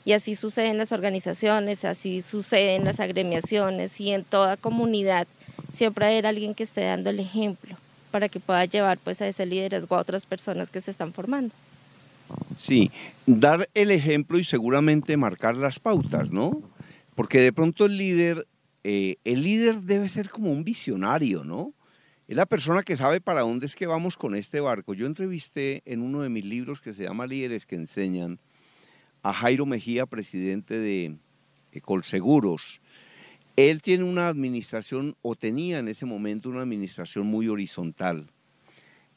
Y así sucede en las organizaciones, así sucede en las agremiaciones y en toda comunidad. Siempre hay alguien que esté dando el ejemplo para que pueda llevar pues a ese liderazgo a otras personas que se están formando. Sí, dar el ejemplo y seguramente marcar las pautas, ¿no? Porque de pronto el líder, eh, el líder debe ser como un visionario, ¿no? Es la persona que sabe para dónde es que vamos con este barco. Yo entrevisté en uno de mis libros que se llama Líderes que enseñan a Jairo Mejía, presidente de Colseguros. Él tiene una administración, o tenía en ese momento una administración muy horizontal.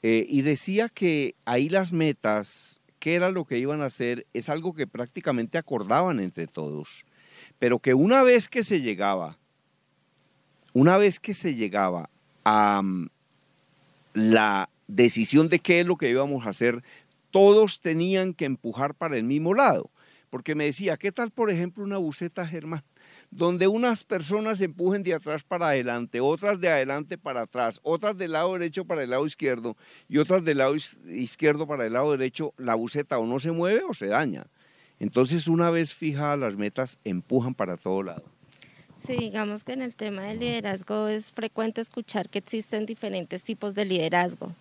Eh, y decía que ahí las metas, qué era lo que iban a hacer, es algo que prácticamente acordaban entre todos. Pero que una vez que se llegaba, una vez que se llegaba a mm, la decisión de qué es lo que íbamos a hacer, todos tenían que empujar para el mismo lado porque me decía, ¿qué tal, por ejemplo, una buceta, Germán? Donde unas personas empujen de atrás para adelante, otras de adelante para atrás, otras del lado derecho para el lado izquierdo y otras del lado izquierdo para el lado derecho, la buceta o no se mueve o se daña. Entonces, una vez fijadas las metas, empujan para todo lado. Sí, digamos que en el tema del liderazgo es frecuente escuchar que existen diferentes tipos de liderazgo.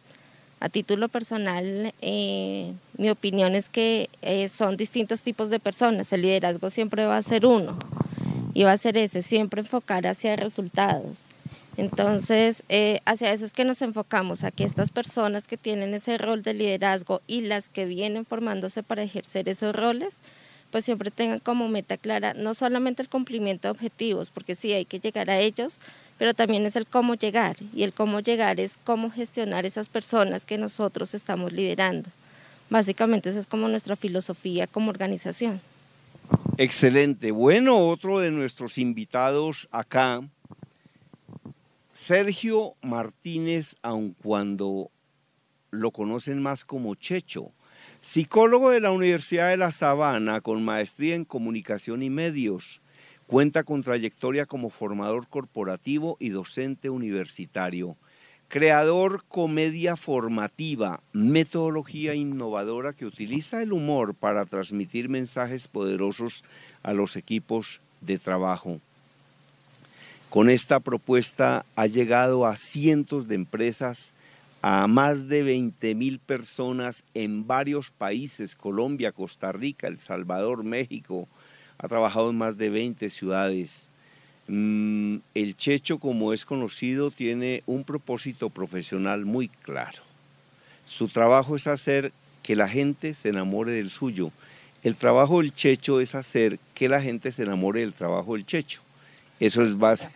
A título personal, eh, mi opinión es que eh, son distintos tipos de personas. El liderazgo siempre va a ser uno y va a ser ese, siempre enfocar hacia resultados. Entonces, eh, hacia eso es que nos enfocamos, a que estas personas que tienen ese rol de liderazgo y las que vienen formándose para ejercer esos roles, pues siempre tengan como meta clara no solamente el cumplimiento de objetivos, porque sí hay que llegar a ellos, pero también es el cómo llegar y el cómo llegar es cómo gestionar esas personas que nosotros estamos liderando. Básicamente esa es como nuestra filosofía como organización. Excelente. Bueno, otro de nuestros invitados acá Sergio Martínez, aun cuando lo conocen más como Checho, psicólogo de la Universidad de La Sabana con maestría en comunicación y medios, cuenta con trayectoria como formador corporativo y docente universitario, creador comedia formativa, metodología innovadora que utiliza el humor para transmitir mensajes poderosos a los equipos de trabajo. Con esta propuesta ha llegado a cientos de empresas, a más de 20 mil personas en varios países, Colombia, Costa Rica, El Salvador, México. Ha trabajado en más de 20 ciudades. Mm, el Checho, como es conocido, tiene un propósito profesional muy claro. Su trabajo es hacer que la gente se enamore del suyo. El trabajo del Checho es hacer que la gente se enamore del trabajo del Checho. Eso es base.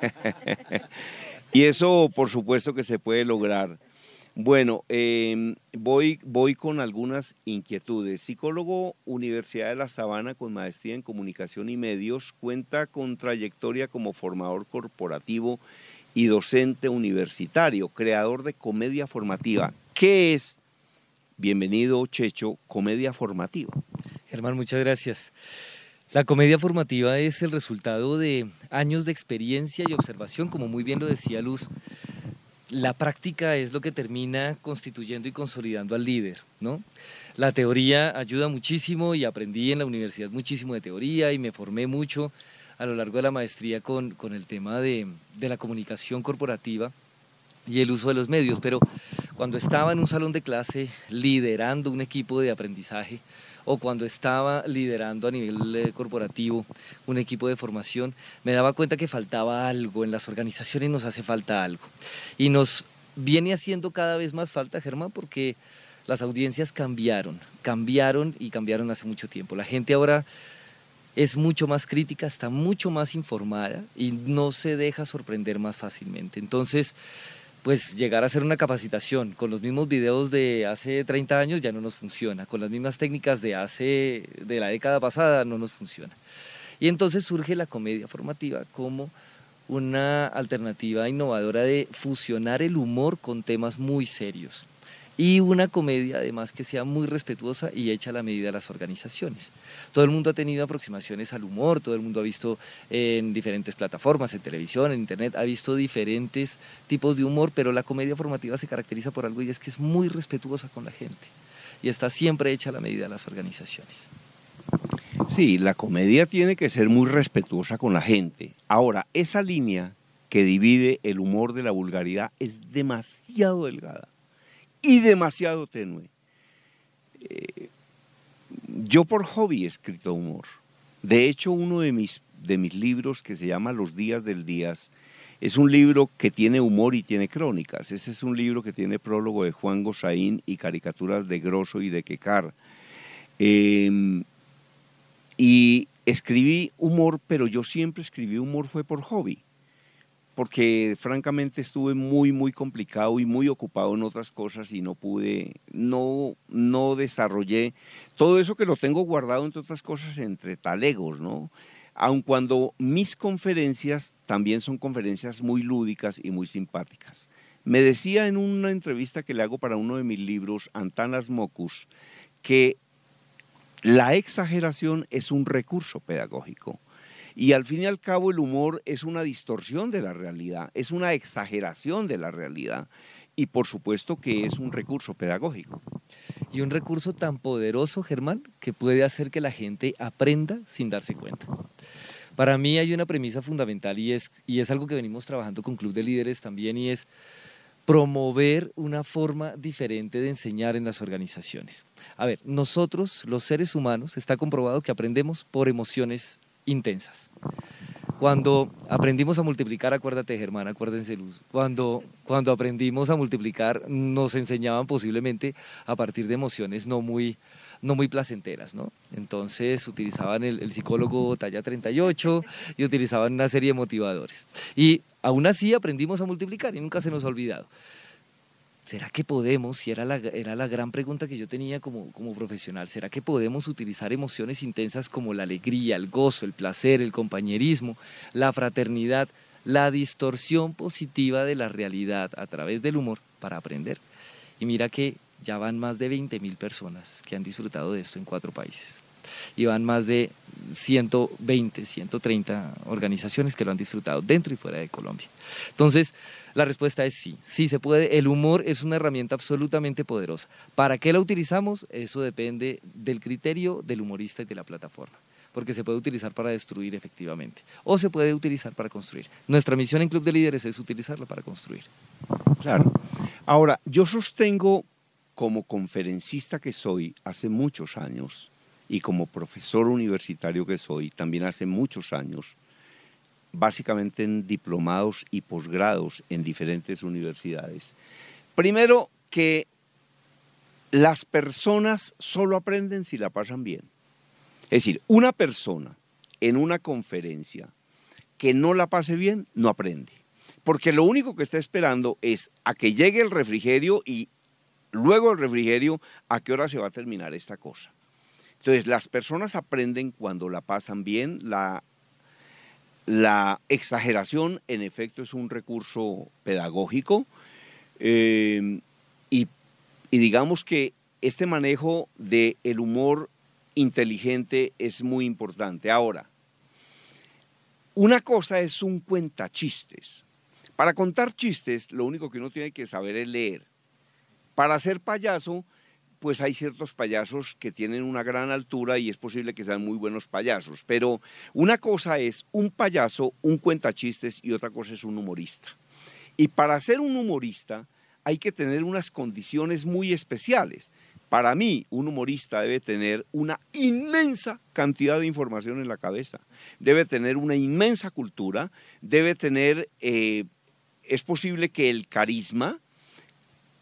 y eso, por supuesto, que se puede lograr. Bueno, em, voy, voy con algunas inquietudes. Psicólogo Universidad de La Sabana con maestría en comunicación y medios, cuenta con trayectoria como formador corporativo y docente universitario, creador de comedia formativa. ¿Qué es? Bienvenido, Checho, comedia formativa. Germán, muchas gracias. La comedia formativa es el resultado de años de experiencia y observación, como muy bien lo decía Luz. La práctica es lo que termina constituyendo y consolidando al líder, ¿no? La teoría ayuda muchísimo y aprendí en la universidad muchísimo de teoría y me formé mucho a lo largo de la maestría con, con el tema de, de la comunicación corporativa y el uso de los medios, pero cuando estaba en un salón de clase liderando un equipo de aprendizaje, o cuando estaba liderando a nivel eh, corporativo un equipo de formación, me daba cuenta que faltaba algo, en las organizaciones nos hace falta algo. Y nos viene haciendo cada vez más falta, Germán, porque las audiencias cambiaron, cambiaron y cambiaron hace mucho tiempo. La gente ahora es mucho más crítica, está mucho más informada y no se deja sorprender más fácilmente. Entonces, pues llegar a hacer una capacitación con los mismos videos de hace 30 años ya no nos funciona, con las mismas técnicas de hace de la década pasada no nos funciona. Y entonces surge la comedia formativa como una alternativa innovadora de fusionar el humor con temas muy serios y una comedia además que sea muy respetuosa y hecha a la medida de las organizaciones. Todo el mundo ha tenido aproximaciones al humor, todo el mundo ha visto en diferentes plataformas, en televisión, en internet, ha visto diferentes tipos de humor, pero la comedia formativa se caracteriza por algo y es que es muy respetuosa con la gente y está siempre hecha a la medida de las organizaciones. Sí, la comedia tiene que ser muy respetuosa con la gente. Ahora, esa línea que divide el humor de la vulgaridad es demasiado delgada y demasiado tenue. Eh, yo por hobby he escrito humor. De hecho, uno de mis, de mis libros que se llama Los días del días es un libro que tiene humor y tiene crónicas. Ese es un libro que tiene prólogo de Juan Gosaín y caricaturas de Grosso y de Quecar. Em, y escribí humor, pero yo siempre escribí humor fue por hobby porque francamente estuve muy, muy complicado y muy ocupado en otras cosas y no pude, no, no desarrollé todo eso que lo tengo guardado, entre otras cosas, entre talegos, ¿no? Aun cuando mis conferencias también son conferencias muy lúdicas y muy simpáticas. Me decía en una entrevista que le hago para uno de mis libros, Antanas Mocus, que la exageración es un recurso pedagógico y al fin y al cabo el humor es una distorsión de la realidad, es una exageración de la realidad y por supuesto que es un recurso pedagógico. Y un recurso tan poderoso, Germán, que puede hacer que la gente aprenda sin darse cuenta. Para mí hay una premisa fundamental y es, y es algo que venimos trabajando con Club de Líderes también y es promover una forma diferente de enseñar en las organizaciones. A ver, nosotros, los seres humanos, está comprobado que aprendemos por emociones intensas. Cuando aprendimos a multiplicar, acuérdate Germán, acuérdense Luz, cuando, cuando aprendimos a multiplicar nos enseñaban posiblemente a partir de emociones no muy, no muy placenteras, ¿no? Entonces utilizaban el, el, psicólogo talla 38 y utilizaban una serie de motivadores. Y aún así aprendimos a multiplicar y nunca se nos ha olvidado. ¿Será que podemos, y era la, era la gran pregunta que yo tenía como, como profesional, ¿será que podemos utilizar emociones intensas como la alegría, el gozo, el placer, el compañerismo, la fraternidad la distorsión positiva de la realidad a través del humor para aprender. Y mira que ya van más de 20 mil personas que han disfrutado de esto en cuatro países. Y van más de 120, 130 organizaciones que lo han disfrutado dentro y fuera de Colombia. Entonces, la respuesta es sí, sí se puede. El humor es una herramienta absolutamente poderosa. ¿Para qué la utilizamos? Eso depende del criterio del humorista y de la plataforma porque se puede utilizar para destruir efectivamente o se puede utilizar para construir. Nuestra misión en Club de Líderes es utilizarla para construir. Claro. Ahora, yo sostengo como conferencista que soy hace muchos años y como profesor universitario que soy también hace muchos años, básicamente en diplomados y posgrados en diferentes universidades. Primero, que las personas solo aprenden si la pasan bien. Es decir, una persona en una conferencia que no la pase bien, no aprende. Porque lo único que está esperando es a que llegue el refrigerio y luego el refrigerio, a qué hora se va a terminar esta cosa. Entonces, las personas aprenden cuando la pasan bien, la, la exageración en efecto es un recurso pedagógico eh, y, digamos que este manejo del el humor inteligente es muy importante. Ahora, una cosa es un cuentachistes. Para contar chistes, lo único que uno tiene que saber es leer. Para ser payaso, pues hay ciertos payasos que tienen una gran altura y es posible que sean muy buenos payasos. Pero una cosa es un payaso, un cuentachistes y otra cosa es un humorista. Y para ser un humorista hay que tener unas condiciones muy especiales. Para mí, un humorista debe tener una inmensa cantidad de información en la cabeza, debe tener una inmensa cultura, debe tener, eh, es posible que el carisma,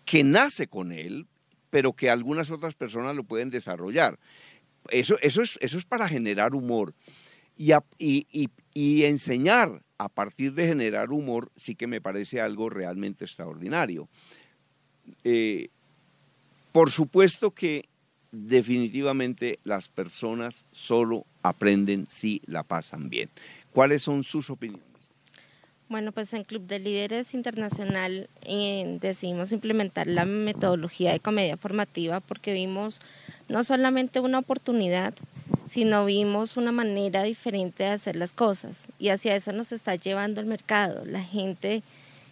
que nace con él, pero que algunas otras personas lo pueden desarrollar. Eso, eso, es, eso es para generar humor. Y, y, enseñar a partir de generar humor sí que me parece algo realmente extraordinario. Eh, por supuesto que definitivamente las personas solo aprenden si la pasan bien. ¿Cuáles son sus opiniones? Bueno, pues en Club de Líderes Internacional eh, decidimos implementar la metodología de comedia formativa porque vimos no solamente una oportunidad, sino vimos una manera diferente de hacer las cosas y hacia eso nos está llevando el mercado. La gente,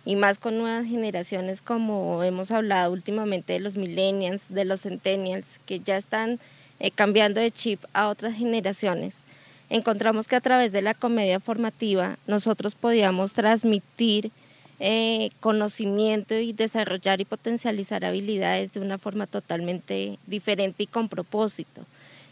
y más con nuevas generaciones como hemos hablado últimamente de los millennials, de los centennials, que ya están eh, cambiando de chip a otras generaciones encontramos que a través de la comedia formativa nosotros podíamos transmitir eh, conocimiento y desarrollar y potencializar habilidades de una forma totalmente diferente y con propósito.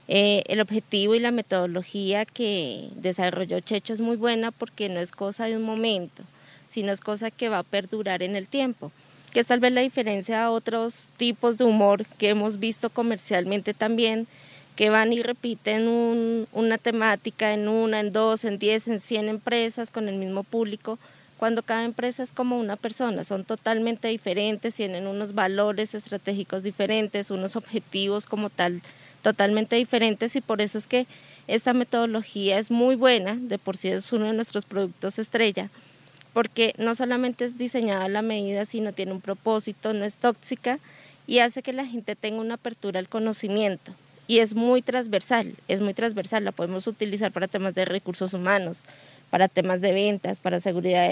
Eh, el objetivo y la metodología que desarrolló Checho es muy buena porque no es cosa de un momento, sino es cosa que va a perdurar en el tiempo, que es tal vez la diferencia a otros tipos de humor que hemos visto comercialmente también, que van y repiten una temática en una, en dos, en diez, en cien empresas con el mismo público, cuando cada empresa es como una persona, son totalmente diferentes, tienen unos valores estratégicos diferentes, unos objetivos como tal totalmente diferentes y por eso es que esta metodología es muy buena, de por sí es uno de nuestros productos estrella, porque no solamente es diseñada la medida, sino tiene un propósito, no es tóxica y hace que la gente tenga una apertura al conocimiento y es muy transversal, es muy transversal, la podemos utilizar para temas de recursos humanos, para temas de ventas, para seguridad,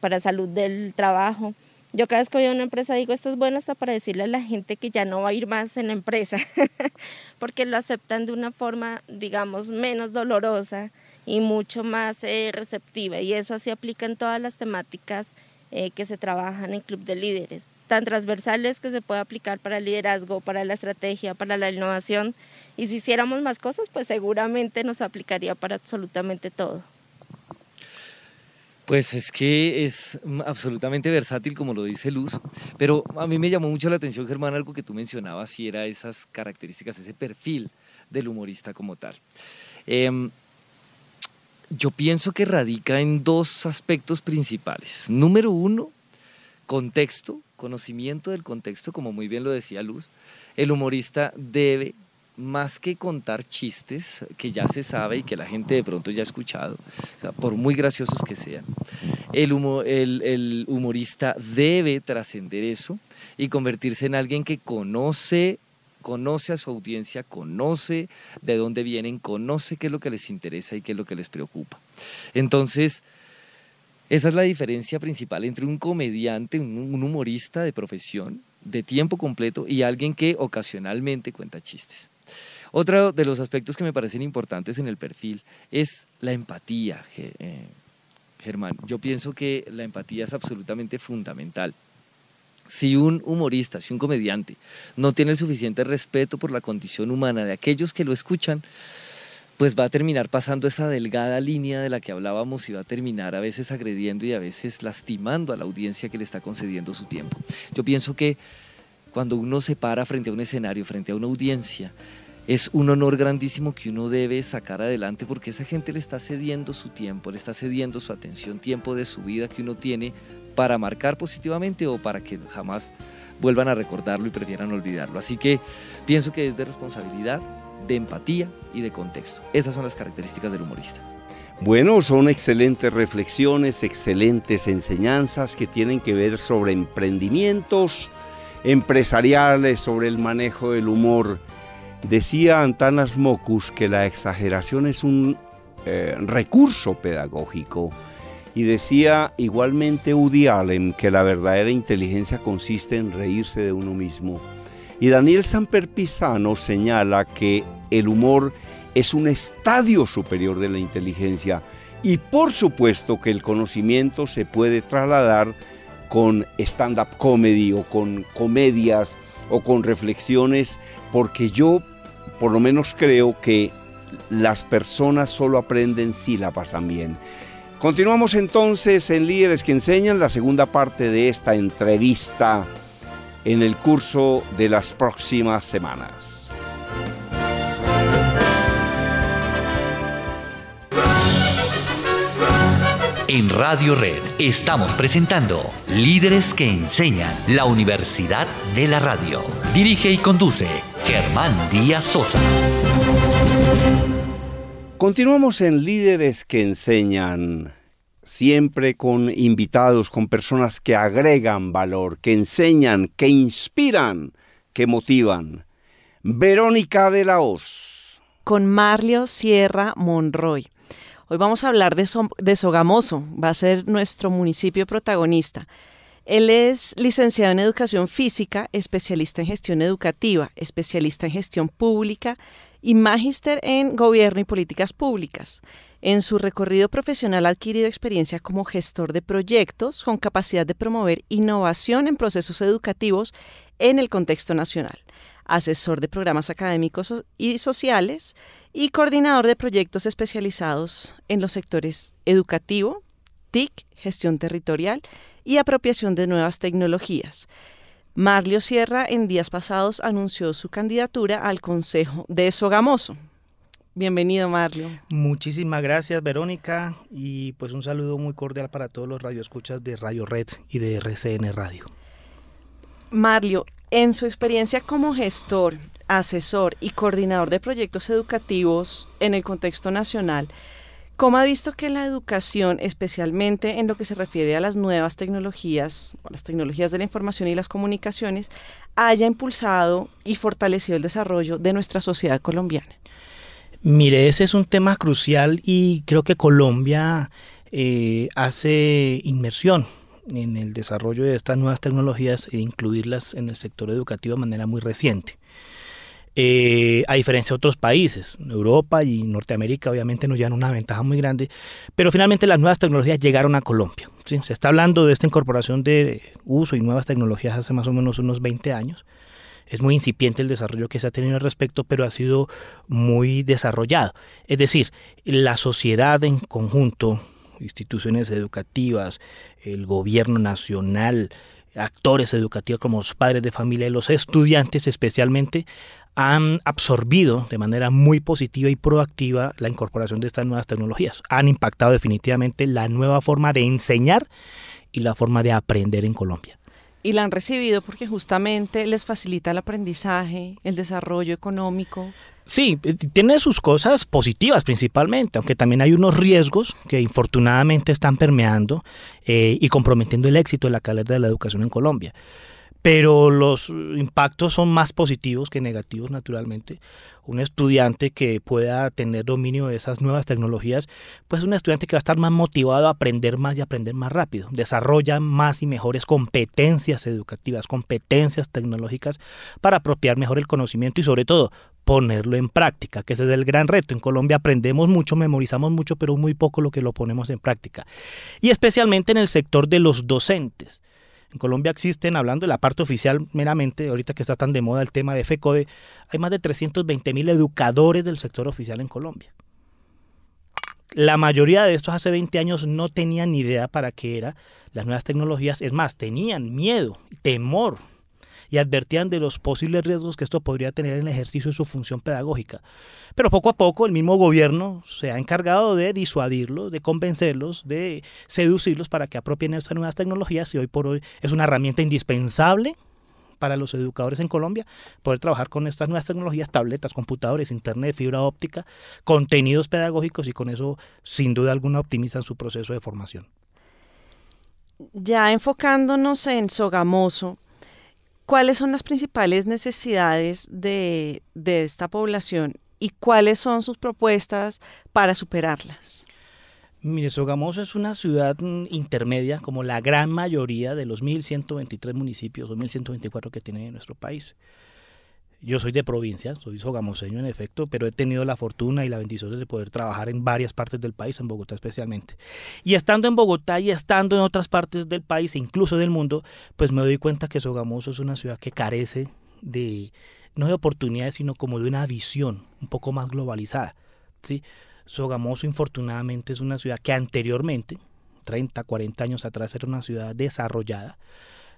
para salud del trabajo. Yo cada vez que voy a una empresa digo, esto es bueno hasta para decirle a la gente que ya no va a ir más en la empresa, porque lo aceptan de una forma, digamos, menos dolorosa y mucho más eh, receptiva. Y eso así aplica en todas las temáticas eh, que se trabajan en Club de Líderes, tan transversales que se puede aplicar para el liderazgo, para la estrategia, para la innovación. Y si hiciéramos más cosas, pues seguramente nos aplicaría para absolutamente todo. Pues es que es absolutamente versátil, como lo dice Luz, pero a mí me llamó mucho la atención, Germán, algo que tú mencionabas, y era esas características, ese perfil del humorista como tal. Em, yo pienso que radica en dos aspectos principales. Número uno, contexto, conocimiento del contexto, como muy bien lo decía Luz. El humorista debe, más que contar chistes que ya se sabe y que la gente de pronto ya ha escuchado, por muy graciosos que sean, El, el humorista debe trascender eso y convertirse en alguien que conoce conoce a su audiencia, conoce de dónde vienen, conoce qué es lo que les interesa y qué es lo que les preocupa. Entonces, esa es la diferencia principal entre un comediante, un humorista de profesión, de tiempo completo, y alguien que ocasionalmente cuenta chistes. Otro de los aspectos que me parecen importantes en el perfil es la empatía, eh, Germán. Yo pienso que la empatía es absolutamente fundamental. Si un humorista, si un comediante no tiene el suficiente respeto por la condición humana de aquellos que lo escuchan, pues va a terminar pasando esa delgada línea de la que hablábamos y va a terminar a veces agrediendo y a veces lastimando a la audiencia que le está concediendo su tiempo. Yo pienso que cuando uno se para frente a un escenario, frente a una audiencia, es un honor grandísimo que uno debe sacar adelante porque esa gente le está cediendo su tiempo, le está cediendo su atención, tiempo de su vida que uno tiene para marcar positivamente o para que jamás vuelvan a recordarlo y prefieran olvidarlo. Así que pienso que es de responsabilidad, de empatía y de contexto. Esas son las características del humorista. Bueno, son excelentes reflexiones, excelentes enseñanzas que tienen que ver sobre emprendimientos empresariales, sobre el manejo del humor. Decía Antanas Mocus que la exageración es un eh, recurso pedagógico y decía igualmente Woody Allen que la verdadera inteligencia consiste en reírse de uno mismo. Y Daniel Samper Pisano señala que el humor es un estadio superior de la inteligencia y por supuesto que el conocimiento se puede trasladar con stand-up comedy o con comedias o con reflexiones, porque yo por lo menos creo que las personas solo aprenden si la pasan bien. Continuamos entonces en Líderes que Enseñan, la segunda parte de esta entrevista en el curso de las próximas semanas. En Radio Red estamos presentando Líderes que Enseñan, la Universidad de la Radio. Dirige y conduce Germán Díaz Sosa. Continuamos en Líderes que enseñan, siempre con invitados, con personas que agregan valor, que enseñan, que inspiran, que motivan. Verónica de la Hoz. Con Marlio Sierra Monroy. Hoy vamos a hablar de, Sogamoso, va a ser nuestro municipio protagonista. Él es licenciado en Educación Física, especialista en Gestión Educativa, especialista en Gestión Pública y magíster en Gobierno y Políticas Públicas. En su recorrido profesional ha adquirido experiencia como gestor de proyectos con capacidad de promover innovación en procesos educativos en el contexto nacional, asesor de programas académicos y sociales y coordinador de proyectos especializados en los sectores educativo, TIC, gestión territorial y apropiación de nuevas tecnologías. Marlio Sierra en días pasados anunció su candidatura al Consejo de Sogamoso. Bienvenido, Marlio. Muchísimas gracias, Verónica, y pues un saludo muy cordial para todos los radioescuchas de Radio Red y de RCN Radio. Marlio, en su experiencia como gestor, asesor y coordinador de proyectos educativos en el contexto nacional, ¿Cómo ha visto que la educación, especialmente en lo que se refiere a las nuevas tecnologías, a las tecnologías de la información y las comunicaciones, haya impulsado y fortalecido el desarrollo de nuestra sociedad colombiana? Mire, ese es un tema crucial y creo que Colombia eh, hace inmersión en el desarrollo de estas nuevas tecnologías e incluirlas en el sector educativo de manera muy reciente. Eh, a diferencia de otros países. Europa y Norteamérica obviamente nos llevan una ventaja muy grande, pero finalmente las nuevas tecnologías llegaron a Colombia. Se está hablando de esta incorporación de uso y nuevas tecnologías hace más o menos unos 20 años. Es muy incipiente el desarrollo que se ha tenido al respecto, pero ha sido muy desarrollado. Es decir, la sociedad en conjunto, instituciones educativas, el gobierno nacional, actores educativos como los padres de familia y los estudiantes especialmente han absorbido de manera muy positiva y proactiva la incorporación de estas nuevas tecnologías. Han impactado definitivamente la nueva forma de enseñar y la forma de aprender en Colombia. Y la han recibido porque justamente les facilita el aprendizaje, el desarrollo económico. Sí, eh, tiene sus cosas positivas principalmente, aunque también hay unos riesgos que infortunadamente están permeando eh, y comprometiendo el éxito de la calidad de la educación en Colombia pero los impactos son más positivos que negativos naturalmente. Un estudiante que pueda tener dominio de esas nuevas tecnologías, pues es un estudiante que va a estar más motivado a aprender más y aprender más rápido. Desarrolla más y mejores competencias educativas, competencias tecnológicas para apropiar mejor el conocimiento y sobre todo ponerlo en práctica, que ese es el gran reto. En Colombia aprendemos mucho, memorizamos mucho, pero muy poco lo que lo ponemos en práctica. Y especialmente en el sector de los docentes. En Colombia existen, hablando de la parte oficial meramente, ahorita que está tan de moda el tema de FECODE, hay más de 320 mil educadores del sector oficial en Colombia. La mayoría de estos hace 20 años no tenían ni idea para qué eran las nuevas tecnologías, es más, tenían miedo, temor y advertían de los posibles riesgos que esto podría tener en el ejercicio de su función pedagógica. Pero poco a poco el mismo gobierno se ha encargado de disuadirlos, de convencerlos, de seducirlos para que apropien estas nuevas tecnologías y hoy por hoy es una herramienta indispensable para los educadores en Colombia poder trabajar con estas nuevas tecnologías, tabletas, computadores, internet, fibra óptica, contenidos pedagógicos y con eso sin duda alguna optimizan su proceso de formación. Ya enfocándonos en Sogamoso, ¿Cuáles son las principales necesidades de, esta población y cuáles son sus propuestas para superarlas? Mire, Sogamoso es una ciudad mm, intermedia, como la gran mayoría de los 1.123 municipios o 1.124 que tiene nuestro país. Yo soy de provincia, soy sogamoseño en efecto, pero he tenido la fortuna y la bendición de poder trabajar en varias partes del país, en Bogotá especialmente. Y estando en Bogotá y estando en otras partes del país, e incluso del mundo, pues me doy cuenta que Sogamoso es una ciudad que carece de, no de oportunidades, sino como de una visión un poco más globalizada. ¿sí? Sogamoso, infortunadamente, es una ciudad que anteriormente, 30, 40 años atrás, era una ciudad desarrollada,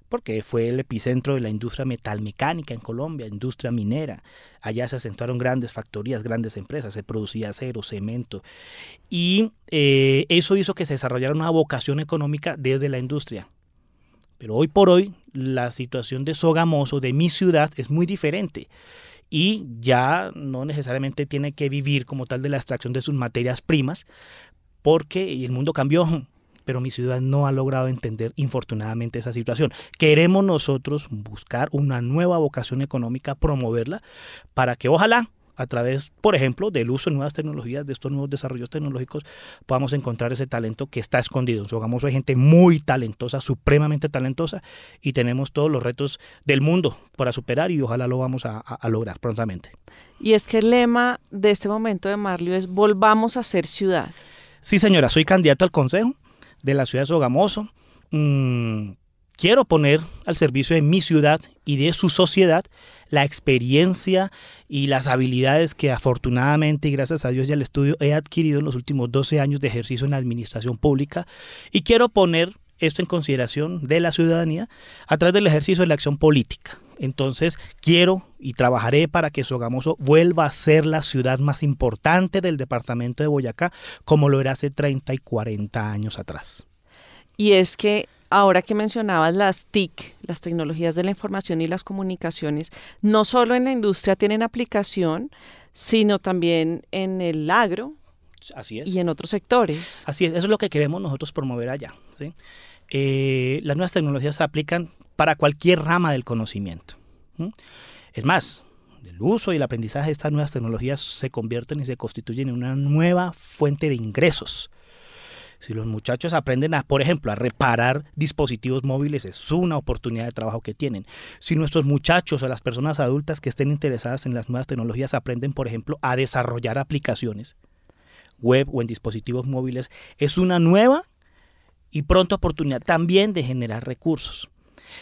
porque fue el epicentro de la industria metalmecánica en Colombia, industria minera. Allá se asentaron grandes factorías, grandes empresas, se producía acero, cemento. Y eh, eso hizo que se desarrollara una vocación económica desde la industria. Pero hoy por hoy la situación de Sogamoso, de mi ciudad, es muy diferente. Y ya no necesariamente tiene que vivir como tal de la extracción de sus materias primas, porque el mundo cambió pero mi ciudad no ha logrado entender infortunadamente esa situación. Queremos nosotros buscar una nueva vocación económica, promoverla, para que ojalá a través, por ejemplo, del uso de nuevas tecnologías, de estos nuevos desarrollos tecnológicos, podamos encontrar ese talento que está escondido. En Sogamoso hay gente muy talentosa, supremamente talentosa, y tenemos todos los retos del mundo para superar y ojalá lo vamos a, a lograr prontamente. Y es que el lema de este momento de Marlio es volvamos a ser ciudad. Sí, señora, soy candidato al Consejo de la ciudad de Sogamoso. Mm, quiero poner al servicio de mi ciudad y de su sociedad la experiencia y las habilidades que afortunadamente y gracias a Dios y al estudio he adquirido en los últimos 12 años de ejercicio en la administración pública y quiero poner esto en consideración de la ciudadanía a través del ejercicio de la acción política. Entonces quiero y trabajaré para que Sogamoso vuelva a ser la ciudad más importante del departamento de Boyacá, como lo era hace 30 y 40 años atrás. Y es que ahora que mencionabas las TIC, las tecnologías de la información y las comunicaciones, no solo en la industria tienen aplicación, sino también en el agro, Así es. Y en otros sectores. Así es, eso es lo que queremos nosotros promover allá. Eh, las nuevas tecnologías se aplican para cualquier rama del conocimiento. Es más, el uso y el aprendizaje de estas nuevas tecnologías se convierten y se constituyen en una nueva fuente de ingresos. Si los muchachos aprenden por ejemplo, a reparar dispositivos móviles, es una oportunidad de trabajo que tienen. Si nuestros muchachos o las personas adultas que estén interesadas en las nuevas tecnologías aprenden, por ejemplo, a desarrollar aplicaciones web o en dispositivos móviles, es una nueva y pronta oportunidad también de generar recursos.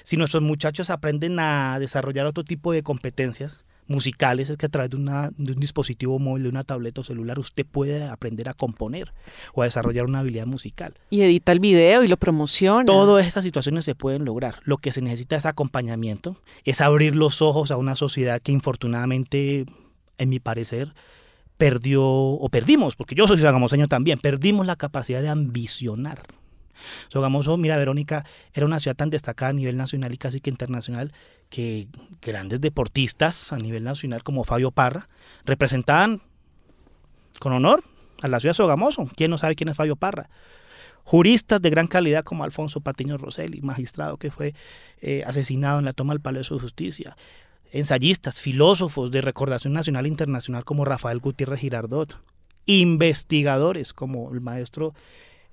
Si nuestros muchachos aprenden a desarrollar otro tipo de competencias musicales, es que a través de, un dispositivo móvil, de una tableta o celular, usted puede aprender a componer o a desarrollar una habilidad musical. Y edita el video y lo promociona. Todas estas situaciones se pueden lograr. Lo que se necesita es acompañamiento, es abrir los ojos a una sociedad que infortunadamente, en mi parecer, perdió, o perdimos, porque yo soy sagamoseño también, perdimos la capacidad de ambicionar Sogamoso, mira, Verónica, era una ciudad tan destacada a nivel nacional y casi que internacional que grandes deportistas a nivel nacional como Fabio Parra representaban con honor a la ciudad de Sogamoso. ¿Quién no sabe quién es Fabio Parra? Juristas de gran calidad como Alfonso Patiño Rosselli, magistrado que fue eh, asesinado en la toma del Palacio de Justicia. Ensayistas, filósofos de recordación nacional e internacional como Rafael Gutiérrez Girardot. Investigadores como el maestro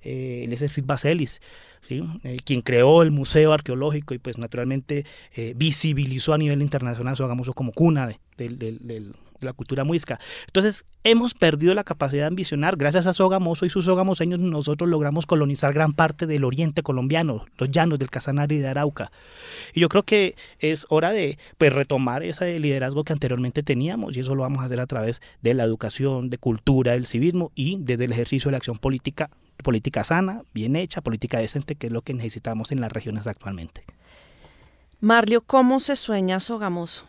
eh, Eliezer Silva Celis, ¿sí? Eh, quien creó el Museo Arqueológico y pues naturalmente eh, visibilizó a nivel internacional Sogamoso como cuna de, la cultura muisca. Entonces hemos perdido la capacidad de ambicionar. Gracias a Sogamoso y sus sogamoseños nosotros logramos colonizar gran parte del oriente colombiano, los llanos del Casanare y de Arauca. Y yo creo que es hora de pues, retomar ese liderazgo que anteriormente teníamos y eso lo vamos a hacer a través de la educación, de cultura, del civismo y desde el ejercicio de la acción política política sana, bien hecha, política decente, que es lo que necesitamos en las regiones actualmente. Marlio, ¿cómo se sueña Sogamoso?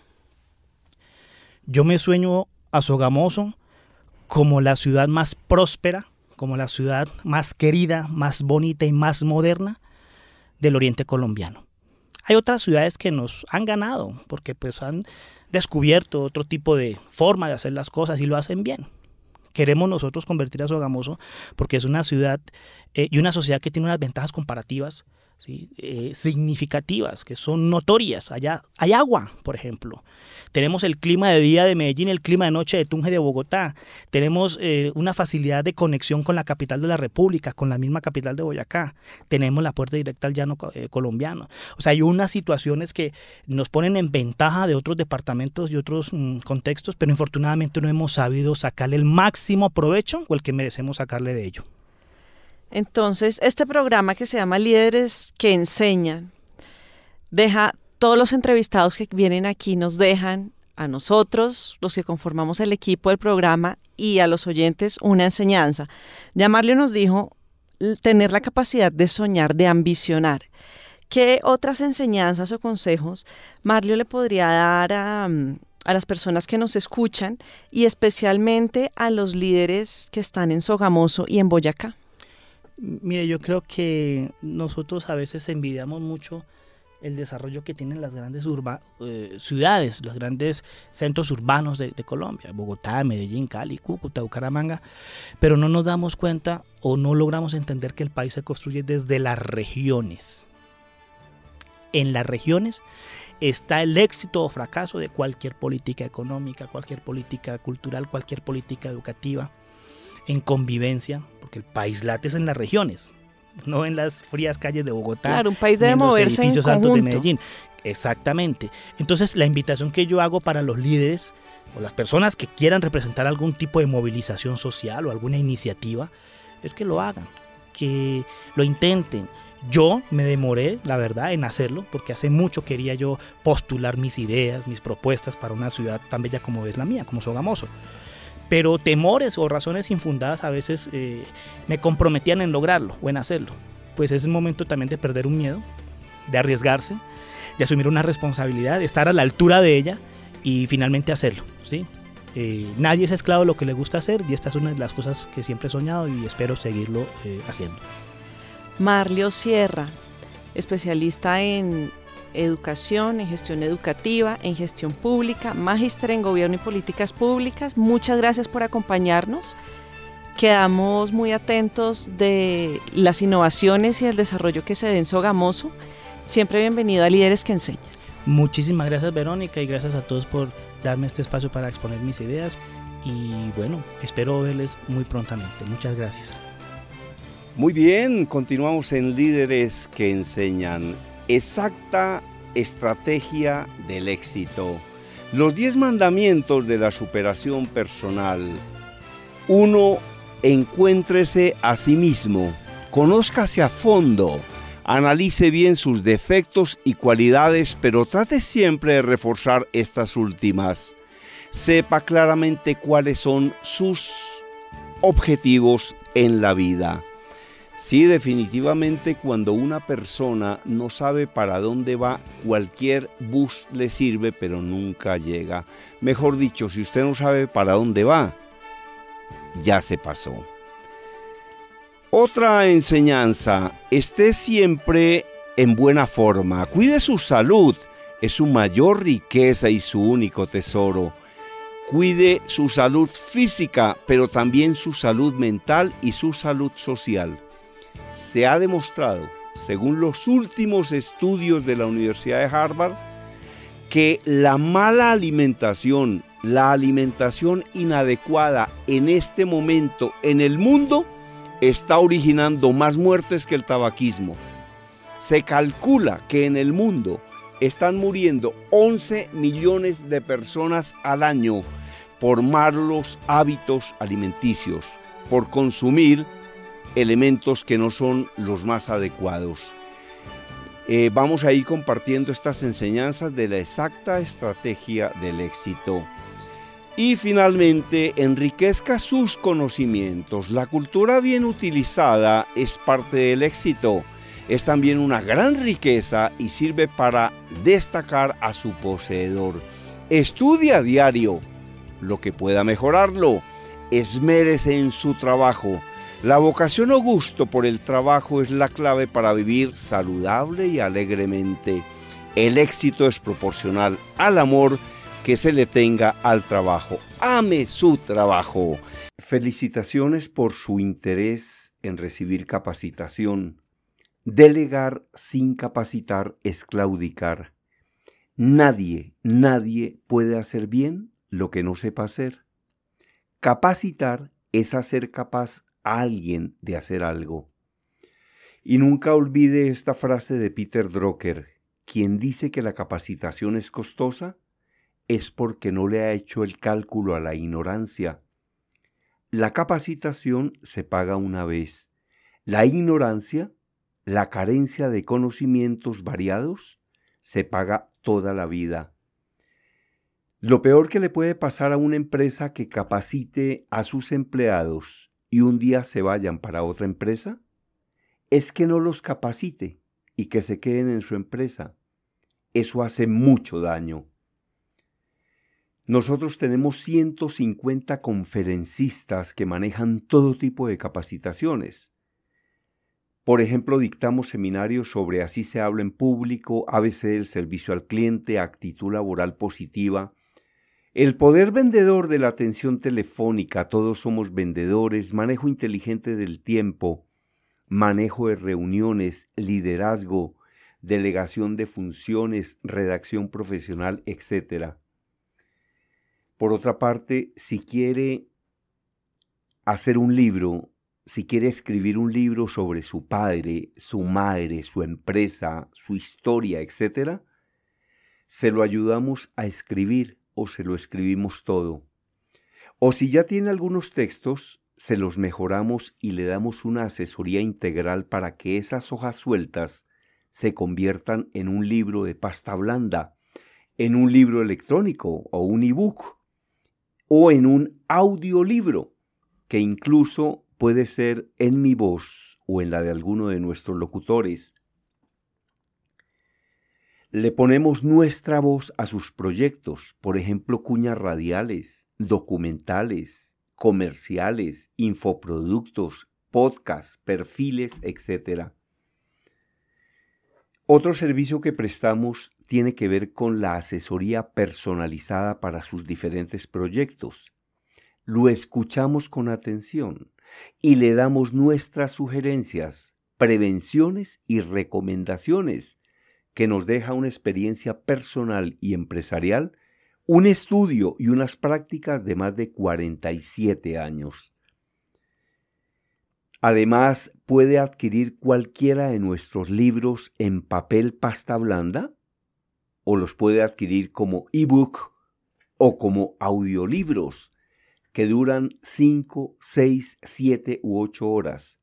Yo me sueño a Sogamoso como la ciudad más próspera, como la ciudad más querida, más bonita y más moderna del oriente colombiano. Hay otras ciudades que nos han ganado porque pues han descubierto otro tipo de forma de hacer las cosas y lo hacen bien queremos nosotros convertir a Sogamoso porque es una ciudad eh, y una sociedad que tiene unas ventajas comparativas eh, significativas, que son notorias. Allá hay agua, por ejemplo. Tenemos el clima de día de Medellín, el clima de noche de Tunge de Bogotá. Tenemos eh, una facilidad de conexión con la capital de la República, con la misma capital de Boyacá. Tenemos la puerta directa al llano eh, colombiano. O sea, hay unas situaciones que nos ponen en ventaja de otros departamentos y otros mm, contextos, pero infortunadamente no hemos sabido sacarle el máximo provecho o el que merecemos sacarle de ello. Entonces, este programa que se llama Líderes que Enseñan, deja, todos los entrevistados que vienen aquí nos dejan a nosotros, los que conformamos el equipo del programa, y a los oyentes una enseñanza. Ya Marlio nos dijo tener la capacidad de soñar, de ambicionar. ¿Qué otras enseñanzas o consejos Marlio le podría dar a, a las personas que nos escuchan y especialmente a los líderes que están en Sogamoso y en Boyacá? Mire, yo creo que nosotros a veces envidiamos mucho el desarrollo que tienen las grandes eh, ciudades, los grandes centros urbanos de, Colombia, Bogotá, Medellín, Cali, Cúcuta, Bucaramanga, pero no nos damos cuenta o no logramos entender que el país se construye desde las regiones. En las regiones está el éxito o fracaso de cualquier política económica, cualquier política cultural, cualquier política educativa en convivencia, porque el país late es en las regiones, no en las frías calles de Bogotá. Claro, un país debe moverse en edificios altos de Medellín. Exactamente. Entonces, la invitación que yo hago para los líderes o las personas que quieran representar algún tipo de movilización social o alguna iniciativa es que lo hagan, que lo intenten. Yo me demoré, la verdad, en hacerlo, porque hace mucho quería yo postular mis ideas, mis propuestas para una ciudad tan bella como es la mía, como Sogamoso pero temores o razones infundadas a veces eh, me comprometían en lograrlo o en hacerlo. Pues es el momento también de perder un miedo, de arriesgarse, de asumir una responsabilidad, de estar a la altura de ella y finalmente hacerlo. ¿sí? Eh, nadie es esclavo de lo que le gusta hacer y esta es una de las cosas que siempre he soñado y espero seguirlo eh, haciendo. Marlio Sierra, especialista en educación, en gestión educativa, en gestión pública, magíster en gobierno y políticas públicas. Muchas gracias por acompañarnos. Quedamos muy atentos de las innovaciones y el desarrollo que se den en Sogamoso. Siempre bienvenido a Líderes que Enseñan. Muchísimas gracias Verónica y gracias a todos por darme este espacio para exponer mis ideas y bueno, espero verles muy prontamente. Muchas gracias. Muy bien, continuamos en Líderes que Enseñan exacta estrategia del éxito. Los diez mandamientos de la superación personal. Uno, encuéntrese a sí mismo, conózcase a fondo, analice bien sus defectos y cualidades, pero trate siempre de reforzar estas últimas. Sepa claramente cuáles son sus objetivos en la vida. Sí, definitivamente cuando una persona no sabe para dónde va, cualquier bus le sirve, pero nunca llega. Mejor dicho, si usted no sabe para dónde va, ya se pasó. Otra enseñanza, esté siempre en buena forma, cuide su salud, es su mayor riqueza y su único tesoro. Cuide su salud física, pero también su salud mental y su salud social. Se ha demostrado, según los últimos estudios de la Universidad de Harvard, que la mala alimentación, la alimentación inadecuada en este momento en el mundo está originando más muertes que el tabaquismo. Se calcula que en el mundo están muriendo 11 millones de personas al año por malos hábitos alimenticios, por consumir elementos que no son los más adecuados. Eh, vamos a ir compartiendo estas enseñanzas de la exacta estrategia del éxito. Y finalmente, enriquezca sus conocimientos. La cultura bien utilizada es parte del éxito. Es también una gran riqueza y sirve para destacar a su poseedor. Estudia a diario lo que pueda mejorarlo. Esmérese en su trabajo. La vocación o gusto por el trabajo es la clave para vivir saludable y alegremente. El éxito es proporcional al amor que se le tenga al trabajo. Ame su trabajo. Felicitaciones por su interés en recibir capacitación. Delegar sin capacitar es claudicar. Nadie, nadie puede hacer bien lo que no sepa hacer. Capacitar es hacer capaz alguien de hacer algo. Y nunca olvide esta frase de Peter Drucker, quien dice que la capacitación es costosa es porque no le ha hecho el cálculo a la ignorancia. La capacitación se paga una vez. La ignorancia, la carencia de conocimientos variados, se paga toda la vida. Lo peor que le puede pasar a una empresa que capacite a sus empleados y un día se vayan para otra empresa es que no los capacite y que se queden en su empresa. Eso hace mucho daño. Nosotros tenemos 150 conferencistas que manejan todo tipo de capacitaciones. Por ejemplo, dictamos seminarios sobre así se habla en público, ABC del servicio al cliente, actitud laboral positiva, el poder vendedor de la atención telefónica, todos somos vendedores, manejo inteligente del tiempo, manejo de reuniones, liderazgo, delegación de funciones, redacción profesional, etc. Por otra parte, si quiere hacer un libro, si quiere escribir un libro sobre su padre, su madre, su empresa, su historia, etc., se lo ayudamos a escribir o se lo escribimos todo. O si ya tiene algunos textos, se los mejoramos y le damos una asesoría integral para que esas hojas sueltas se conviertan en un libro de pasta blanda, en un libro electrónico o un ebook o en un audiolibro, que incluso puede ser en mi voz o en la de alguno de nuestros locutores. Le ponemos nuestra voz a sus proyectos, por ejemplo, cuñas radiales, documentales, comerciales, infoproductos, podcasts, perfiles, etc. Otro servicio que prestamos tiene que ver con la asesoría personalizada para sus diferentes proyectos. Lo escuchamos con atención y le damos nuestras sugerencias, prevenciones y recomendaciones que nos deja una experiencia personal y empresarial, un estudio y unas prácticas de más de 47 años. Además, puede adquirir cualquiera de nuestros libros en papel pasta blanda o los puede adquirir como ebook o como audiolibros que duran 5, 6, 7 u 8 horas,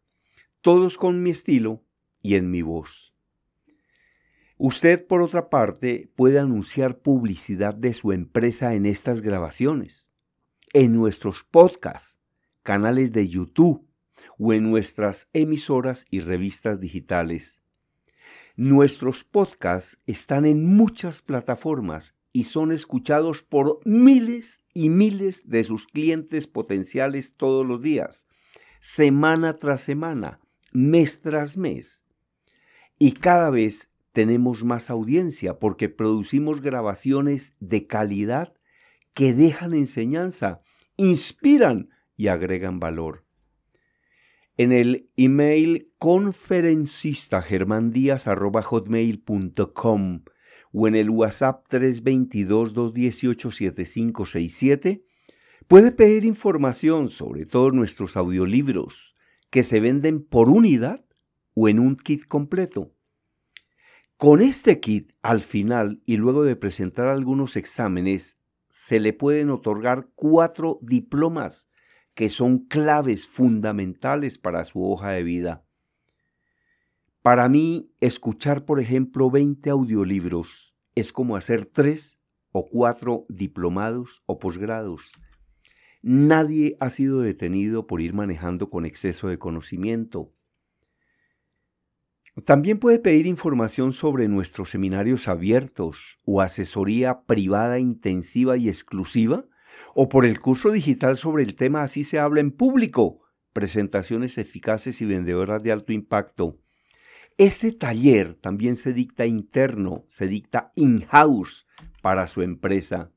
todos con mi estilo y en mi voz. Usted, por otra parte, puede anunciar publicidad de su empresa en estas grabaciones, en nuestros podcasts, canales de YouTube o en nuestras emisoras y revistas digitales Nuestros podcasts están en muchas plataformas y son escuchados por miles y miles de sus clientes potenciales todos los días. semana tras semana, mes tras mes. Y cada vez tenemos más audiencia porque producimos grabaciones de calidad que dejan enseñanza, inspiran y agregan valor. En el email conferencista o en el WhatsApp 322-218-7567 puede pedir información sobre todos nuestros audiolibros que se venden por unidad o en un kit completo. Con este kit, al final y luego de presentar algunos exámenes, se le pueden otorgar cuatro diplomas que son claves fundamentales para su hoja de vida. Para mí, escuchar, por ejemplo, 20 audiolibros es como hacer tres o cuatro diplomados o posgrados. Nadie ha sido detenido por ir manejando con exceso de conocimiento. También puede pedir información sobre nuestros seminarios abiertos o asesoría privada intensiva y exclusiva, o por el curso digital sobre el tema Así se habla en público, presentaciones eficaces y vendedoras de alto impacto. Ese taller también se dicta interno, se dicta in-house para su empresa.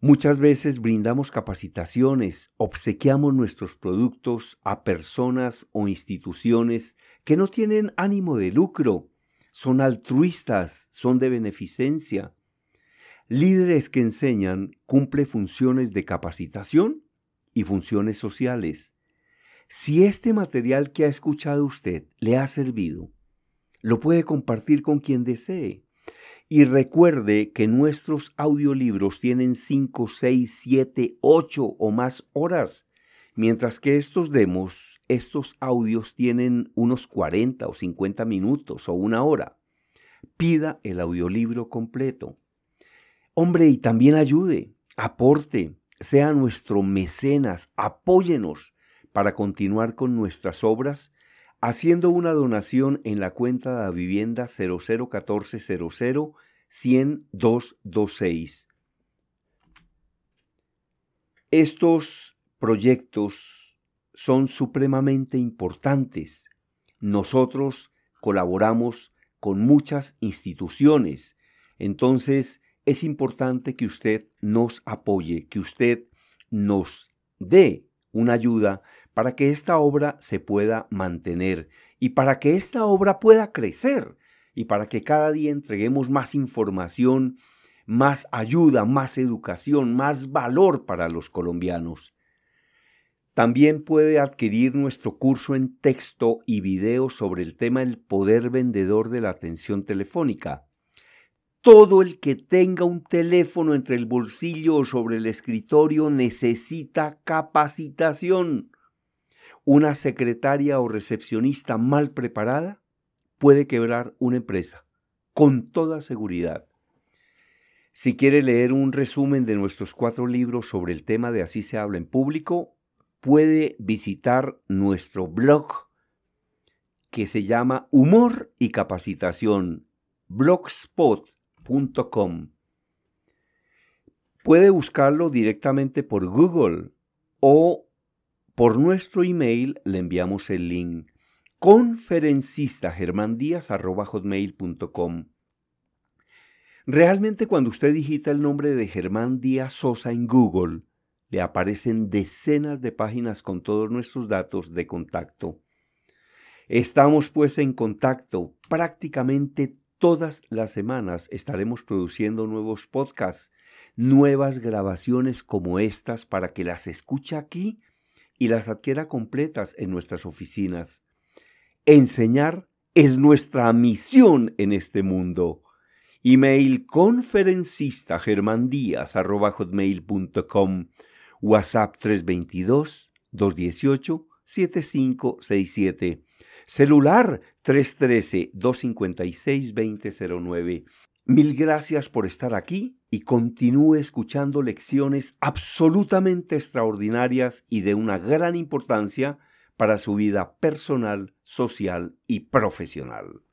Muchas veces brindamos capacitaciones, obsequiamos nuestros productos a personas o instituciones que no tienen ánimo de lucro, son altruistas, son de beneficencia. Líderes que enseñan cumple funciones de capacitación y funciones sociales. Si este material que ha escuchado usted le ha servido, lo puede compartir con quien desee. Y recuerde que nuestros audiolibros tienen 5, 6, 7, 8 o más horas, mientras que estos demos, estos audios tienen unos 40 o 50 minutos o una hora. Pida el audiolibro completo. Hombre, y también ayude, aporte, sea nuestro mecenas, apóyenos para continuar con nuestras obras haciendo una donación en la cuenta de la vivienda 001400 100226. Estos proyectos son supremamente importantes. Nosotros colaboramos con muchas instituciones, entonces es importante que usted nos apoye, que usted nos dé una ayuda para que esta obra se pueda mantener y para que esta obra pueda crecer y para que cada día entreguemos más información, más ayuda, más educación, más valor para los colombianos. También puede adquirir nuestro curso en texto y video sobre el tema El poder vendedor de la atención telefónica. Todo el que tenga un teléfono entre el bolsillo o sobre el escritorio necesita capacitación. Una secretaria o recepcionista mal preparada puede quebrar una empresa, con toda seguridad. Si quiere leer un resumen de nuestros cuatro libros sobre el tema de Así se habla en público, puede visitar nuestro blog que se llama Humor y Capacitación, blogspot.com. Puede buscarlo directamente por Google o por nuestro email le enviamos el link conferencistagermandías.com. Realmente cuando usted digita el nombre de Germán Díaz Sosa en Google, le aparecen decenas de páginas con todos nuestros datos de contacto. Estamos pues en contacto prácticamente todas las semanas. Estaremos produciendo nuevos podcasts, nuevas grabaciones como estas para que las escuche aquí y las adquiera completas en nuestras oficinas. Enseñar es nuestra misión en este mundo. Email conferencista WhatsApp 322-218-7567 Celular 313-256-2009 Mil gracias por estar aquí y continúe escuchando lecciones absolutamente extraordinarias y de una gran importancia para su vida personal, social y profesional.